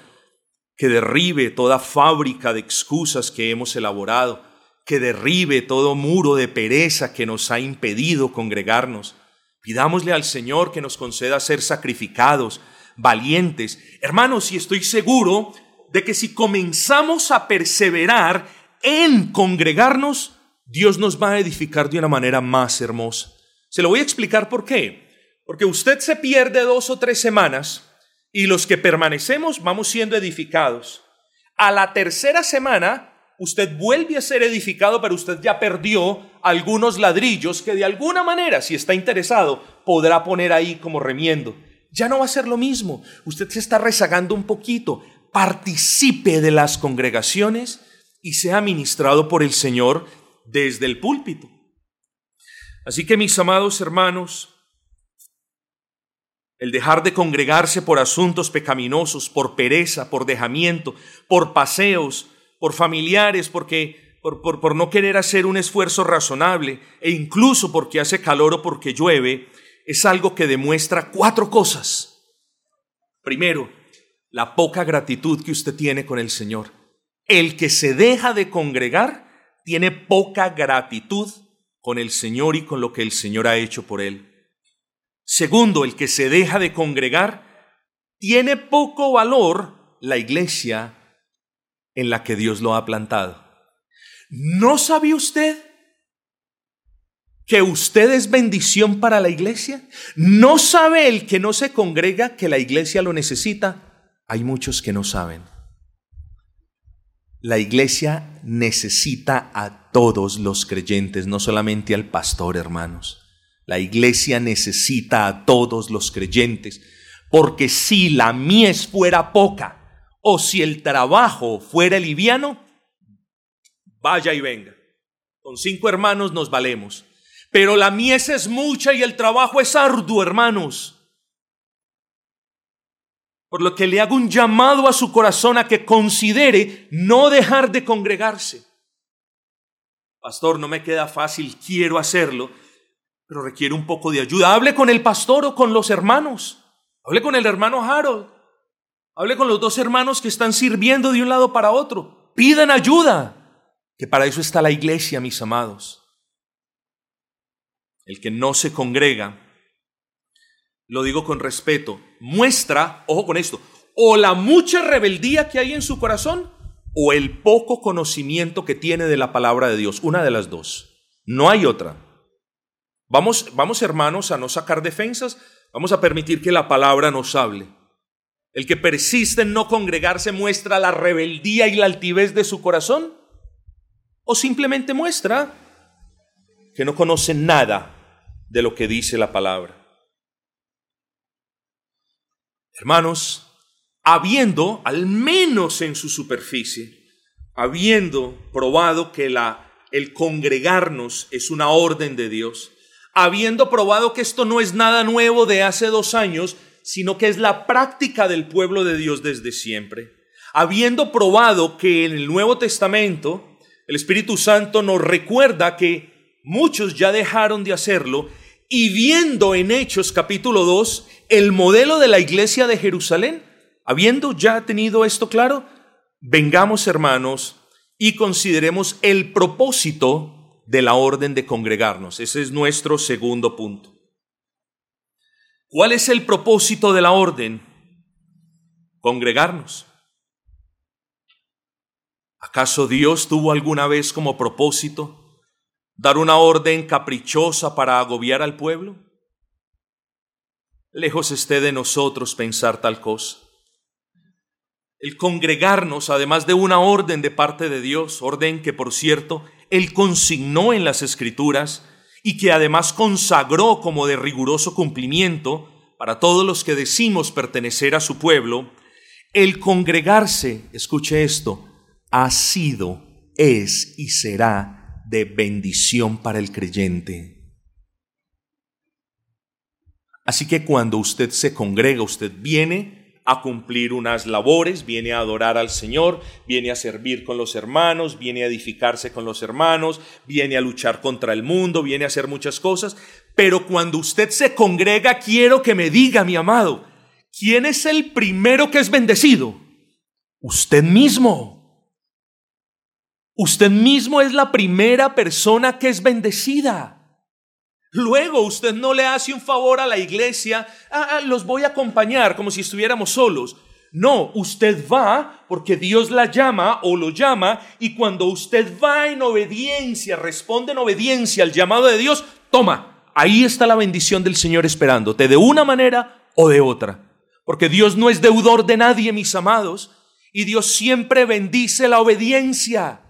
que derribe toda fábrica de excusas que hemos elaborado, que derribe todo muro de pereza que nos ha impedido congregarnos. Pidámosle al Señor que nos conceda ser sacrificados, valientes. Hermanos, y estoy seguro de que si comenzamos a perseverar en congregarnos, Dios nos va a edificar de una manera más hermosa. Se lo voy a explicar por qué. Porque usted se pierde dos o tres semanas y los que permanecemos vamos siendo edificados. A la tercera semana, usted vuelve a ser edificado, pero usted ya perdió algunos ladrillos que de alguna manera, si está interesado, podrá poner ahí como remiendo. Ya no va a ser lo mismo. Usted se está rezagando un poquito. Participe de las congregaciones y sea ministrado por el Señor desde el púlpito. Así que mis amados hermanos, el dejar de congregarse por asuntos pecaminosos, por pereza, por dejamiento, por paseos, por familiares, porque por, por, por, no querer hacer un esfuerzo razonable e incluso porque hace calor o porque llueve, es algo que demuestra cuatro cosas. Primero, la poca gratitud que usted tiene con el Señor. El que se deja de congregar tiene poca gratitud con el Señor y con lo que el Señor ha hecho por él. Segundo, el que se deja de congregar tiene poco valor la iglesia en la que Dios lo ha plantado. ¿No sabe usted que usted es bendición para la iglesia? ¿No sabe el que no se congrega que la iglesia lo necesita? Hay muchos que no saben. La iglesia necesita a todos los creyentes, no solamente al pastor, hermanos. La iglesia necesita a todos los creyentes, porque si la mies fuera poca o si el trabajo fuera liviano, vaya y venga. Con cinco hermanos nos valemos. Pero la mies es mucha y el trabajo es arduo, hermanos. Por lo que le hago un llamado a su corazón a que considere no dejar de congregarse. Pastor, no me queda fácil, quiero hacerlo, pero requiere un poco de ayuda. Hable con el pastor o con los hermanos. Hable con el hermano Harold. Hable con los dos hermanos que están sirviendo de un lado para otro. Pidan ayuda, que para eso está la iglesia, mis amados. El que no se congrega lo digo con respeto, muestra, ojo con esto, o la mucha rebeldía que hay en su corazón o el poco conocimiento que tiene de la palabra de Dios. Una de las dos. No hay otra. Vamos, vamos hermanos a no sacar defensas, vamos a permitir que la palabra nos hable. El que persiste en no congregarse muestra la rebeldía y la altivez de su corazón o simplemente muestra que no conoce nada de lo que dice la palabra. Hermanos, habiendo, al menos en su superficie, habiendo probado que la, el congregarnos es una orden de Dios, habiendo probado que esto no es nada nuevo de hace dos años, sino que es la práctica del pueblo de Dios desde siempre, habiendo probado que en el Nuevo Testamento el Espíritu Santo nos recuerda que muchos ya dejaron de hacerlo y viendo en Hechos capítulo 2 el modelo de la iglesia de Jerusalén, habiendo ya tenido esto claro, vengamos hermanos y consideremos el propósito de la orden de congregarnos. Ese es nuestro segundo punto. ¿Cuál es el propósito de la orden? Congregarnos. ¿Acaso Dios tuvo alguna vez como propósito dar una orden caprichosa para agobiar al pueblo? Lejos esté de nosotros pensar tal cosa. El congregarnos, además de una orden de parte de Dios, orden que por cierto Él consignó en las Escrituras y que además consagró como de riguroso cumplimiento para todos los que decimos pertenecer a su pueblo, el congregarse, escuche esto, ha sido, es y será de bendición para el creyente. Así que cuando usted se congrega, usted viene a cumplir unas labores, viene a adorar al Señor, viene a servir con los hermanos, viene a edificarse con los hermanos, viene a luchar contra el mundo, viene a hacer muchas cosas, pero cuando usted se congrega, quiero que me diga, mi amado, ¿quién es el primero que es bendecido? Usted mismo. Usted mismo es la primera persona que es bendecida. Luego usted no le hace un favor a la iglesia, ah, ah, los voy a acompañar como si estuviéramos solos. No, usted va porque Dios la llama o lo llama y cuando usted va en obediencia, responde en obediencia al llamado de Dios, toma, ahí está la bendición del Señor esperándote de una manera o de otra. Porque Dios no es deudor de nadie, mis amados, y Dios siempre bendice la obediencia.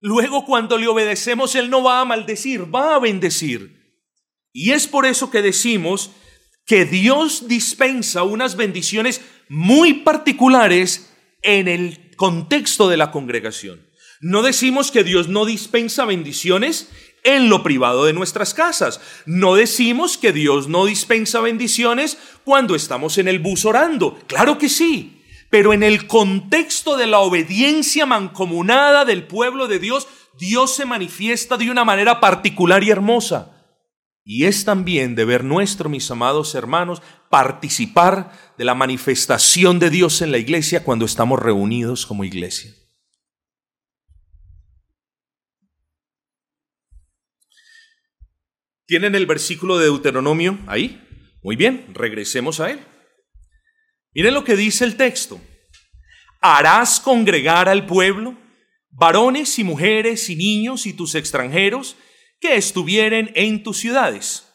Luego cuando le obedecemos, Él no va a maldecir, va a bendecir. Y es por eso que decimos que Dios dispensa unas bendiciones muy particulares en el contexto de la congregación. No decimos que Dios no dispensa bendiciones en lo privado de nuestras casas. No decimos que Dios no dispensa bendiciones cuando estamos en el bus orando. Claro que sí. Pero en el contexto de la obediencia mancomunada del pueblo de Dios, Dios se manifiesta de una manera particular y hermosa. Y es también deber nuestro, mis amados hermanos, participar de la manifestación de Dios en la iglesia cuando estamos reunidos como iglesia. ¿Tienen el versículo de Deuteronomio ahí? Muy bien, regresemos a él. Miren lo que dice el texto. Harás congregar al pueblo, varones y mujeres y niños y tus extranjeros que estuvieren en tus ciudades.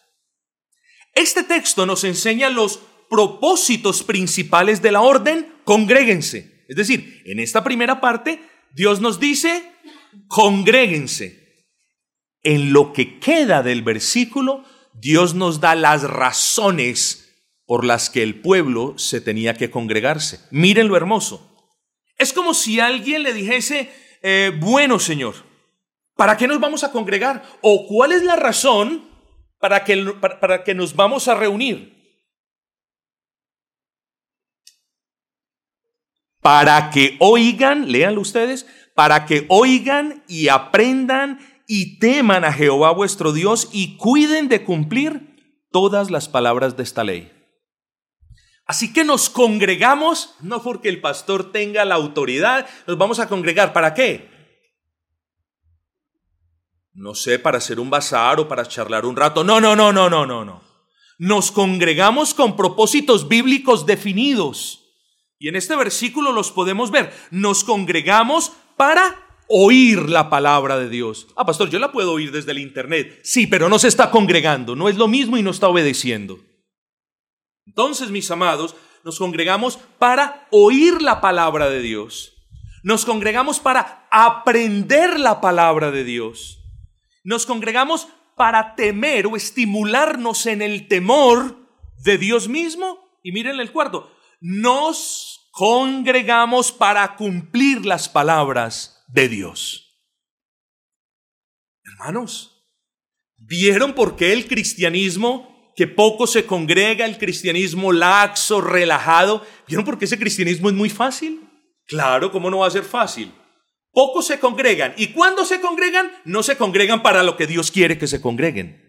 Este texto nos enseña los propósitos principales de la orden, congréguense. Es decir, en esta primera parte, Dios nos dice, congréguense. En lo que queda del versículo, Dios nos da las razones por las que el pueblo se tenía que congregarse. Miren lo hermoso. Es como si alguien le dijese, eh, bueno Señor, ¿para qué nos vamos a congregar? ¿O cuál es la razón para que, para que nos vamos a reunir? Para que oigan, léanlo ustedes, para que oigan y aprendan y teman a Jehová vuestro Dios y cuiden de cumplir todas las palabras de esta ley. Así que nos congregamos, no porque el pastor tenga la autoridad, nos vamos a congregar. ¿Para qué? No sé, para hacer un bazar o para charlar un rato. No, no, no, no, no, no, no. Nos congregamos con propósitos bíblicos definidos. Y en este versículo los podemos ver. Nos congregamos para oír la palabra de Dios. Ah, pastor, yo la puedo oír desde el internet. Sí, pero no se está congregando, no es lo mismo y no está obedeciendo. Entonces, mis amados, nos congregamos para oír la palabra de Dios. Nos congregamos para aprender la palabra de Dios. Nos congregamos para temer o estimularnos en el temor de Dios mismo. Y miren el cuarto, nos congregamos para cumplir las palabras de Dios. Hermanos, ¿vieron por qué el cristianismo, que poco se congrega, el cristianismo laxo, relajado, ¿vieron por qué ese cristianismo es muy fácil? Claro, ¿cómo no va a ser fácil? Pocos se congregan y cuando se congregan, no se congregan para lo que Dios quiere que se congreguen.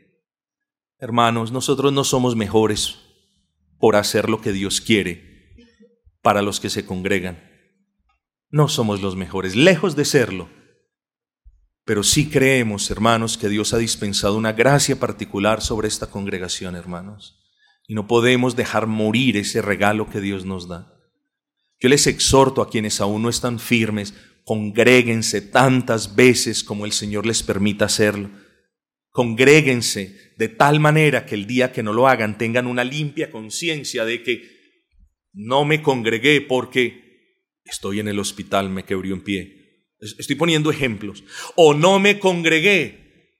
Hermanos, nosotros no somos mejores por hacer lo que Dios quiere para los que se congregan. No somos los mejores, lejos de serlo. Pero sí creemos, hermanos, que Dios ha dispensado una gracia particular sobre esta congregación, hermanos. Y no podemos dejar morir ese regalo que Dios nos da. Yo les exhorto a quienes aún no están firmes, congréguense tantas veces como el Señor les permita hacerlo. Congréguense de tal manera que el día que no lo hagan tengan una limpia conciencia de que no me congregué porque estoy en el hospital, me quebré un pie. Estoy poniendo ejemplos. O no me congregué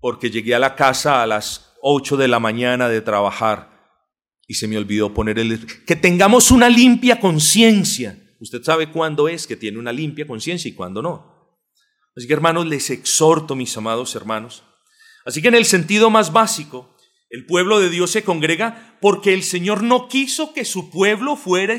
porque llegué a la casa a las 8 de la mañana de trabajar y se me olvidó poner el... Que tengamos una limpia conciencia Usted sabe cuándo es que tiene una limpia conciencia y cuándo no. Así que hermanos, les exhorto, mis amados hermanos. Así que en el sentido más básico, el pueblo de Dios se congrega porque el Señor no quiso que su pueblo fuera,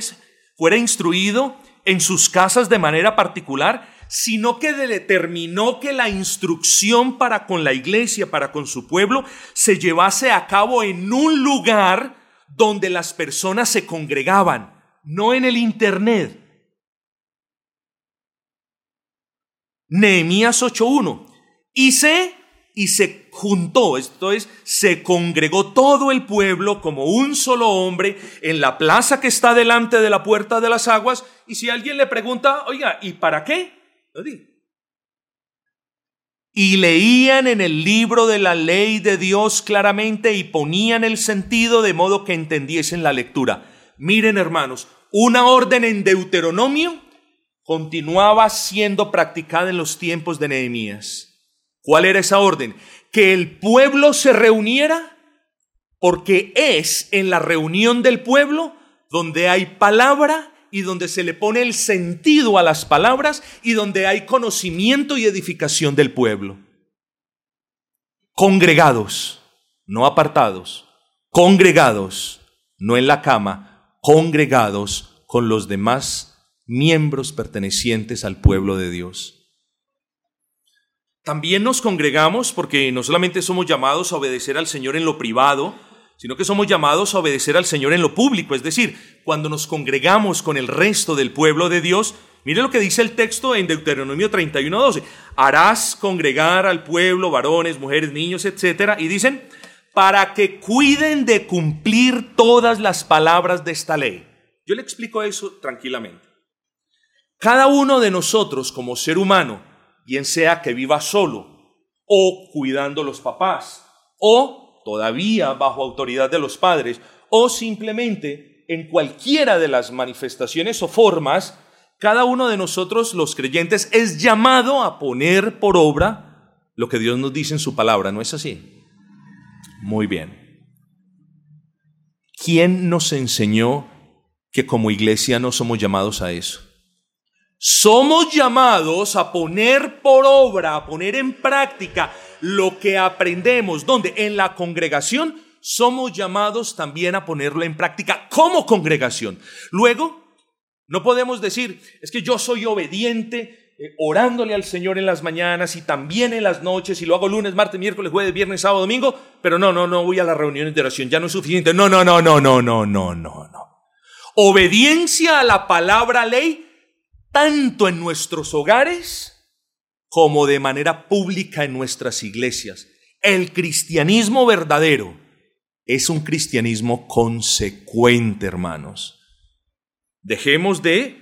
fuera instruido en sus casas de manera particular, sino que determinó que la instrucción para con la iglesia, para con su pueblo, se llevase a cabo en un lugar donde las personas se congregaban, no en el Internet. Nehemías 8.1. Y se, y se juntó, esto es, se congregó todo el pueblo como un solo hombre en la plaza que está delante de la puerta de las aguas. Y si alguien le pregunta, oiga, ¿y para qué? Y leían en el libro de la ley de Dios claramente y ponían el sentido de modo que entendiesen la lectura. Miren hermanos, una orden en Deuteronomio continuaba siendo practicada en los tiempos de Nehemías. ¿Cuál era esa orden? Que el pueblo se reuniera porque es en la reunión del pueblo donde hay palabra y donde se le pone el sentido a las palabras y donde hay conocimiento y edificación del pueblo. Congregados, no apartados, congregados, no en la cama, congregados con los demás miembros pertenecientes al pueblo de Dios. También nos congregamos porque no solamente somos llamados a obedecer al Señor en lo privado, sino que somos llamados a obedecer al Señor en lo público, es decir, cuando nos congregamos con el resto del pueblo de Dios, mire lo que dice el texto en Deuteronomio 31:12, harás congregar al pueblo, varones, mujeres, niños, etcétera, y dicen, para que cuiden de cumplir todas las palabras de esta ley. Yo le explico eso tranquilamente. Cada uno de nosotros como ser humano, bien sea que viva solo o cuidando los papás, o todavía bajo autoridad de los padres, o simplemente en cualquiera de las manifestaciones o formas, cada uno de nosotros los creyentes es llamado a poner por obra lo que Dios nos dice en su palabra, ¿no es así? Muy bien. ¿Quién nos enseñó que como iglesia no somos llamados a eso? Somos llamados a poner por obra, a poner en práctica lo que aprendemos. donde En la congregación somos llamados también a ponerlo en práctica como congregación. Luego, no podemos decir, es que yo soy obediente, eh, orándole al Señor en las mañanas y también en las noches, y lo hago lunes, martes, miércoles, jueves, viernes, sábado, domingo, pero no, no, no voy a las reuniones de oración, ya no es suficiente. No, no, no, no, no, no, no, no, no. Obediencia a la palabra ley tanto en nuestros hogares como de manera pública en nuestras iglesias. El cristianismo verdadero es un cristianismo consecuente, hermanos. Dejemos de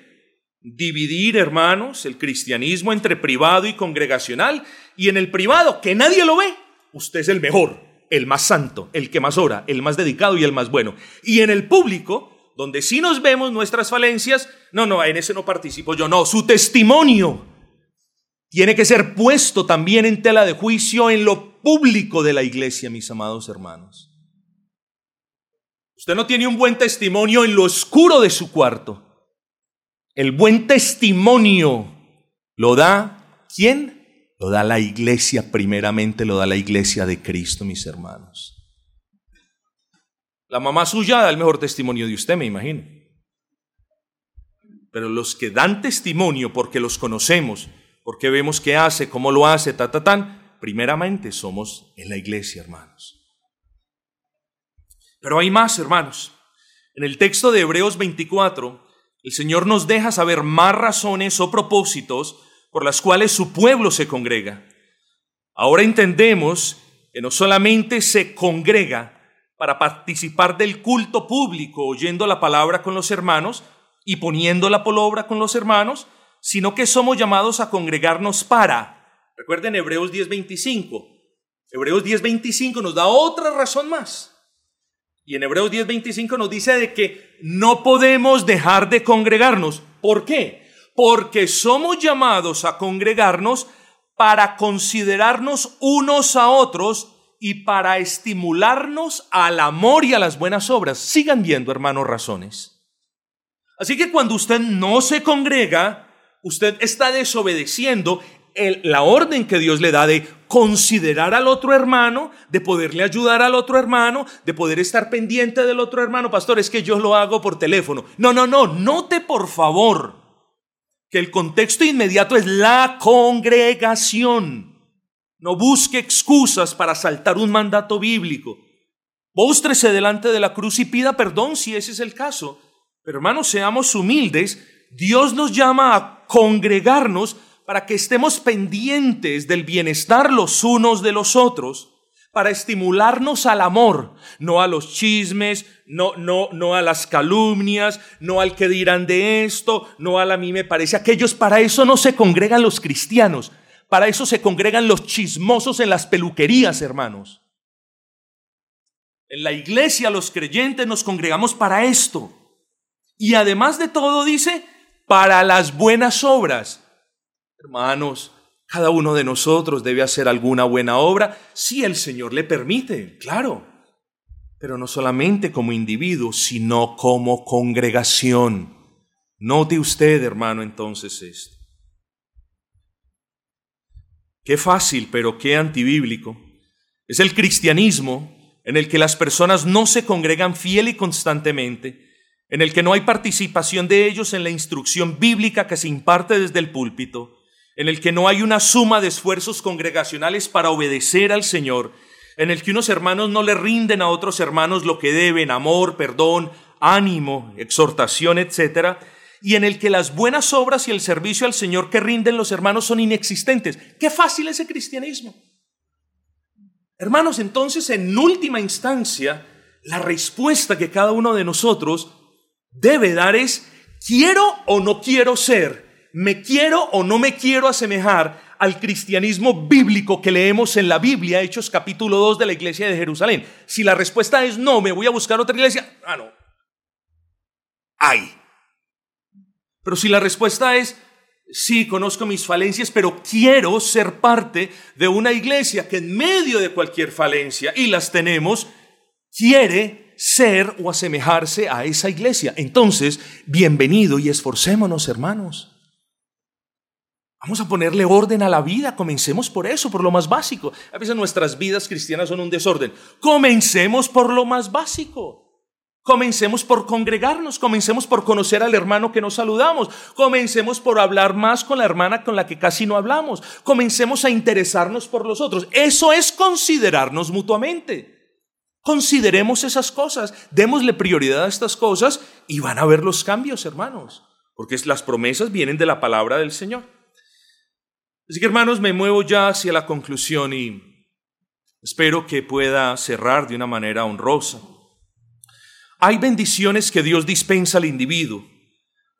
dividir, hermanos, el cristianismo entre privado y congregacional. Y en el privado, que nadie lo ve, usted es el mejor, el más santo, el que más ora, el más dedicado y el más bueno. Y en el público, donde sí nos vemos nuestras falencias, no, no, en ese no participo yo, no, su testimonio tiene que ser puesto también en tela de juicio en lo público de la iglesia, mis amados hermanos. Usted no tiene un buen testimonio en lo oscuro de su cuarto. El buen testimonio lo da ¿quién? Lo da la iglesia, primeramente lo da la iglesia de Cristo, mis hermanos. La mamá suya da el mejor testimonio de usted, me imagino. Pero los que dan testimonio porque los conocemos, porque vemos qué hace, cómo lo hace, ta, ta, tan, primeramente somos en la iglesia, hermanos. Pero hay más, hermanos. En el texto de Hebreos 24, el Señor nos deja saber más razones o propósitos por las cuales su pueblo se congrega. Ahora entendemos que no solamente se congrega para participar del culto público, oyendo la palabra con los hermanos y poniendo la palabra con los hermanos, sino que somos llamados a congregarnos para. Recuerden Hebreos 10:25. Hebreos 10:25 nos da otra razón más. Y en Hebreos 10:25 nos dice de que no podemos dejar de congregarnos. ¿Por qué? Porque somos llamados a congregarnos para considerarnos unos a otros y para estimularnos al amor y a las buenas obras. Sigan viendo, hermanos, razones. Así que cuando usted no se congrega, usted está desobedeciendo la orden que Dios le da de considerar al otro hermano, de poderle ayudar al otro hermano, de poder estar pendiente del otro hermano. Pastor, es que yo lo hago por teléfono. No, no, no, note por favor que el contexto inmediato es la congregación. No busque excusas para saltar un mandato bíblico. Póstrese delante de la cruz y pida perdón si ese es el caso. Pero hermanos, seamos humildes. Dios nos llama a congregarnos para que estemos pendientes del bienestar los unos de los otros, para estimularnos al amor, no a los chismes, no, no, no a las calumnias, no al que dirán de esto, no al a mí me parece. Aquellos, para eso no se congregan los cristianos, para eso se congregan los chismosos en las peluquerías, hermanos. En la iglesia los creyentes nos congregamos para esto. Y además de todo dice, para las buenas obras. Hermanos, cada uno de nosotros debe hacer alguna buena obra si el Señor le permite, claro. Pero no solamente como individuo, sino como congregación. Note usted, hermano, entonces esto. Qué fácil, pero qué antibíblico. Es el cristianismo en el que las personas no se congregan fiel y constantemente, en el que no hay participación de ellos en la instrucción bíblica que se imparte desde el púlpito, en el que no hay una suma de esfuerzos congregacionales para obedecer al Señor, en el que unos hermanos no le rinden a otros hermanos lo que deben, amor, perdón, ánimo, exhortación, etc., y en el que las buenas obras y el servicio al Señor que rinden los hermanos son inexistentes. Qué fácil ese cristianismo. Hermanos, entonces, en última instancia, la respuesta que cada uno de nosotros debe dar es, ¿quiero o no quiero ser ¿me quiero o no me quiero asemejar al cristianismo bíblico que leemos en la Biblia, Hechos capítulo 2 de la iglesia de Jerusalén? Si la respuesta es no, me voy a buscar otra iglesia, ah, no. Hay. Pero si la respuesta es sí, conozco mis falencias, pero quiero ser parte de una iglesia que en medio de cualquier falencia, y las tenemos, quiere ser o asemejarse a esa iglesia. Entonces, bienvenido y esforcémonos, hermanos. Vamos a ponerle orden a la vida, comencemos por eso, por lo más básico. A veces nuestras vidas cristianas son un desorden. Comencemos por lo más básico. Comencemos por congregarnos, comencemos por conocer al hermano que nos saludamos, comencemos por hablar más con la hermana con la que casi no hablamos, comencemos a interesarnos por los otros. Eso es considerarnos mutuamente. Consideremos esas cosas, démosle prioridad a estas cosas y van a ver los cambios, hermanos, porque las promesas vienen de la palabra del Señor. Así que hermanos, me muevo ya hacia la conclusión y espero que pueda cerrar de una manera honrosa. Hay bendiciones que Dios dispensa al individuo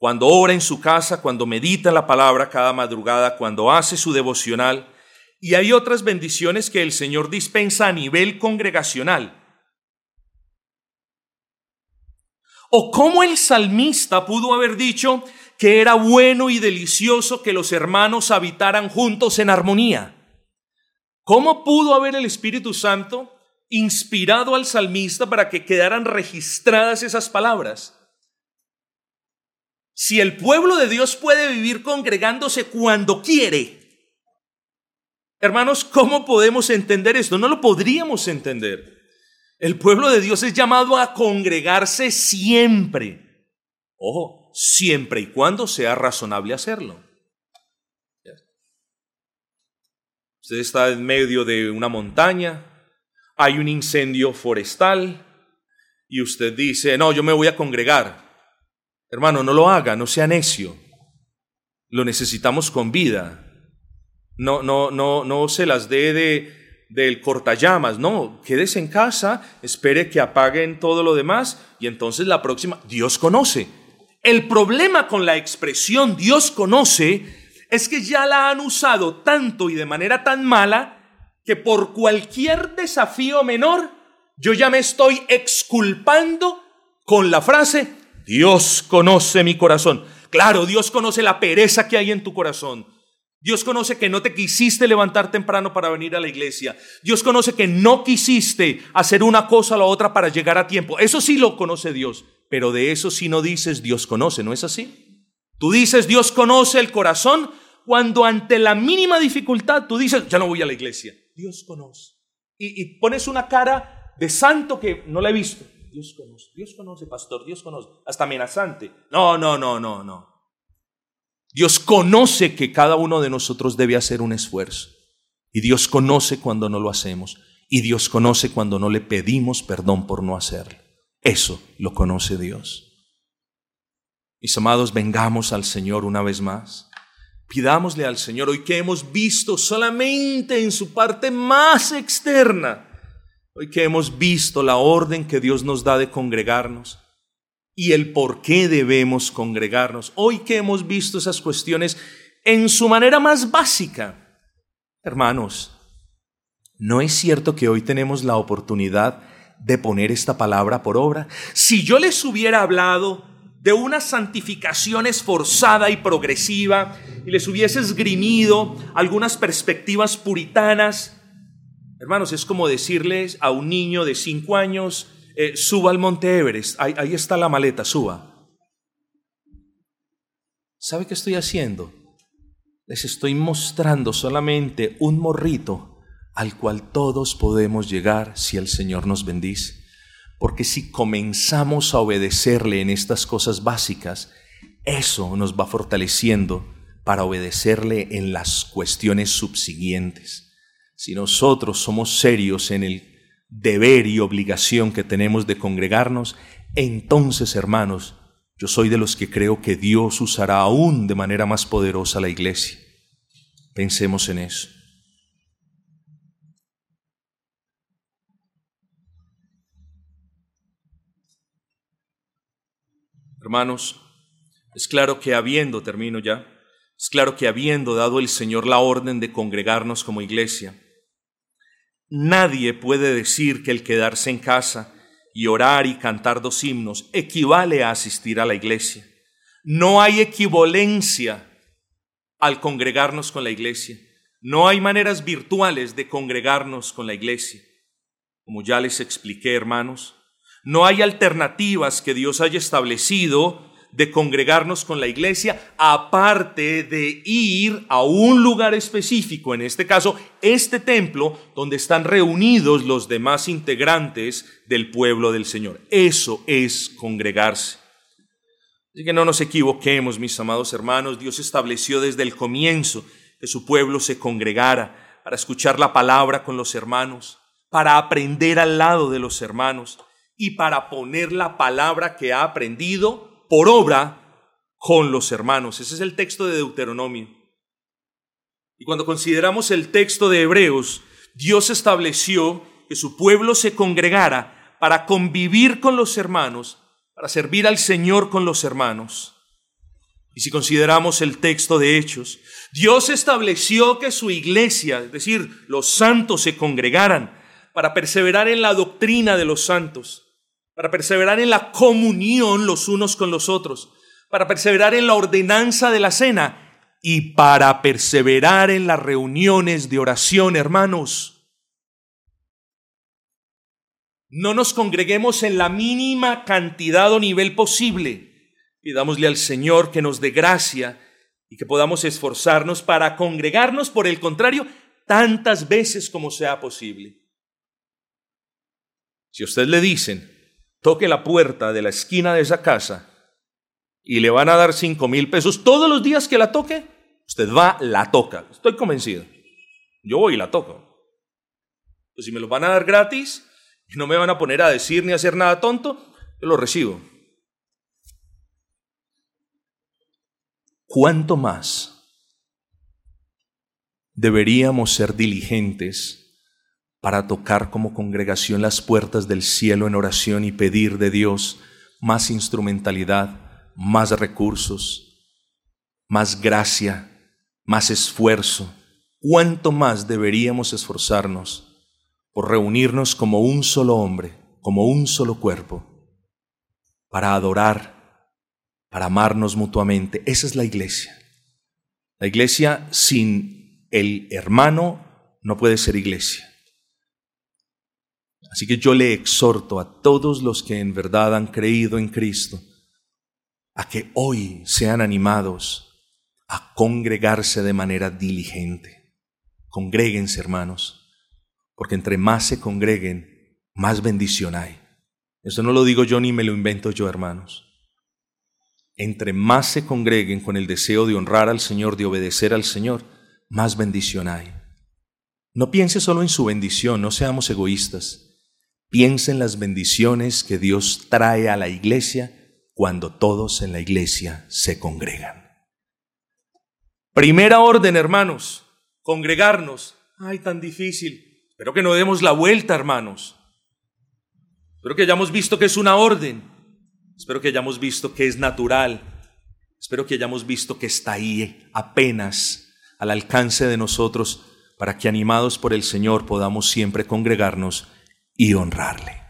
cuando ora en su casa, cuando medita la palabra cada madrugada, cuando hace su devocional. Y hay otras bendiciones que el Señor dispensa a nivel congregacional. O cómo el salmista pudo haber dicho que era bueno y delicioso que los hermanos habitaran juntos en armonía. ¿Cómo pudo haber el Espíritu Santo inspirado al salmista para que quedaran registradas esas palabras? Si el pueblo de Dios puede vivir congregándose cuando quiere, hermanos, ¿cómo podemos entender esto? No lo podríamos entender. El pueblo de Dios es llamado a congregarse siempre. Ojo, siempre y cuando sea razonable hacerlo. Usted está en medio de una montaña, hay un incendio forestal y usted dice, no, yo me voy a congregar. Hermano, no lo haga, no sea necio. Lo necesitamos con vida. No, no, no, no se las dé de, del cortallamas, no, quédese en casa, espere que apaguen todo lo demás y entonces la próxima, Dios conoce. El problema con la expresión Dios conoce es que ya la han usado tanto y de manera tan mala que por cualquier desafío menor yo ya me estoy exculpando con la frase Dios conoce mi corazón. Claro, Dios conoce la pereza que hay en tu corazón. Dios conoce que no te quisiste levantar temprano para venir a la iglesia. Dios conoce que no quisiste hacer una cosa o la otra para llegar a tiempo. Eso sí lo conoce Dios. Pero de eso sí no dices Dios conoce, ¿no es así? Tú dices Dios conoce el corazón cuando ante la mínima dificultad tú dices, ya no voy a la iglesia. Dios conoce. Y, pones una cara de santo que no la he visto. Dios conoce, Dios conoce, pastor, Dios conoce, hasta amenazante. No, no, no, no, no. Dios conoce que cada uno de nosotros debe hacer un esfuerzo. Y Dios conoce cuando no lo hacemos. Y Dios conoce cuando no le pedimos perdón por no hacerlo. Eso lo conoce Dios. Mis amados, vengamos al Señor una vez más. Pidámosle al Señor hoy que hemos visto solamente en su parte más externa Hoy que hemos visto la orden que Dios nos da de congregarnos y el por qué debemos congregarnos, hoy que hemos visto esas cuestiones en su manera más básica, hermanos, ¿no es cierto que hoy tenemos la oportunidad de poner esta palabra por obra? Si yo les hubiera hablado de una santificación esforzada y progresiva y les hubiese esgrimido algunas perspectivas puritanas, Hermanos, es como decirles a un niño de cinco años, eh, suba al monte Everest, ahí, ahí está la maleta, suba. ¿Sabe qué estoy haciendo? Les estoy mostrando solamente un morrito al cual todos podemos llegar si el Señor nos bendice. Porque si comenzamos a obedecerle en estas cosas básicas, eso nos va fortaleciendo para obedecerle en las cuestiones subsiguientes si nosotros somos serios en el deber y obligación que tenemos de congregarnos, entonces, hermanos, yo soy de los que creo que Dios usará aún de manera más poderosa la iglesia. Pensemos en eso. Hermanos, es claro que habiendo, termino ya, es claro que habiendo dado el Señor la orden de congregarnos como iglesia, Nadie puede decir que el quedarse en casa y orar y cantar dos himnos equivale a asistir a la iglesia. No hay equivalencia al congregarnos con la iglesia. No hay maneras virtuales de congregarnos con la iglesia. Como ya les expliqué, hermanos, no hay alternativas que Dios haya establecido de congregarnos con la iglesia, aparte de ir a un lugar específico, en este caso, este templo, donde están reunidos los demás integrantes del pueblo del Señor. Eso es congregarse. Así que no nos equivoquemos, mis amados hermanos, Dios estableció desde el comienzo que su pueblo se congregara para escuchar la palabra con los hermanos, para aprender al lado de los hermanos y para poner la palabra que ha aprendido por obra con los hermanos. Ese es el texto de Deuteronomio. Y cuando consideramos el texto de Hebreos, Dios estableció que su pueblo se congregara para convivir con los hermanos, para servir al Señor con los hermanos. Y si consideramos el texto de Hechos, Dios estableció que su iglesia, es decir, los santos se congregaran para perseverar en la doctrina de los santos, para perseverar en la comunión los unos con los otros, para perseverar en la ordenanza de la cena y para perseverar en las reuniones de oración, hermanos. No nos congreguemos en la mínima cantidad o nivel posible Pidámosle al Señor que nos dé gracia y que podamos esforzarnos para congregarnos, por el contrario, tantas veces como sea posible. Si a usted le dicen, toque la puerta de la esquina de esa casa y le van a dar cinco mil pesos todos los días que la toque, usted va, la toca. Estoy convencido. Yo voy y la toco. Pues si me lo van a dar gratis y no me van a poner a decir ni a hacer nada tonto, yo lo recibo. ¿cuánto más deberíamos ser diligentes para tocar como congregación las puertas del cielo en oración y pedir de Dios más instrumentalidad, más recursos, más gracia, más esfuerzo? ¿Cuánto más deberíamos esforzarnos por reunirnos como un solo hombre, como un solo cuerpo, para adorar para amarnos mutuamente. Esa es la iglesia. La iglesia sin el hermano no puede ser iglesia. Así que yo le exhorto a todos los que en verdad han creído en Cristo a que hoy sean animados a congregarse de manera diligente. Congréguense, hermanos, porque entre más se congreguen, más bendición hay. Eso no lo digo yo ni me lo invento yo, hermanos entre más se congreguen con el deseo de honrar al Señor, de obedecer al Señor, más bendición hay. No piense solo en su bendición, no seamos egoístas. Piense en las bendiciones que Dios trae a la iglesia cuando todos en la iglesia se congregan. Primera orden, hermanos, congregarnos. Ay, tan difícil. Espero que no demos la vuelta, hermanos. Espero que hayamos visto que es una orden. Espero que hayamos visto que es natural. Espero que hayamos visto que está ahí apenas al alcance de nosotros para que animados por el Señor podamos siempre congregarnos y honrarle.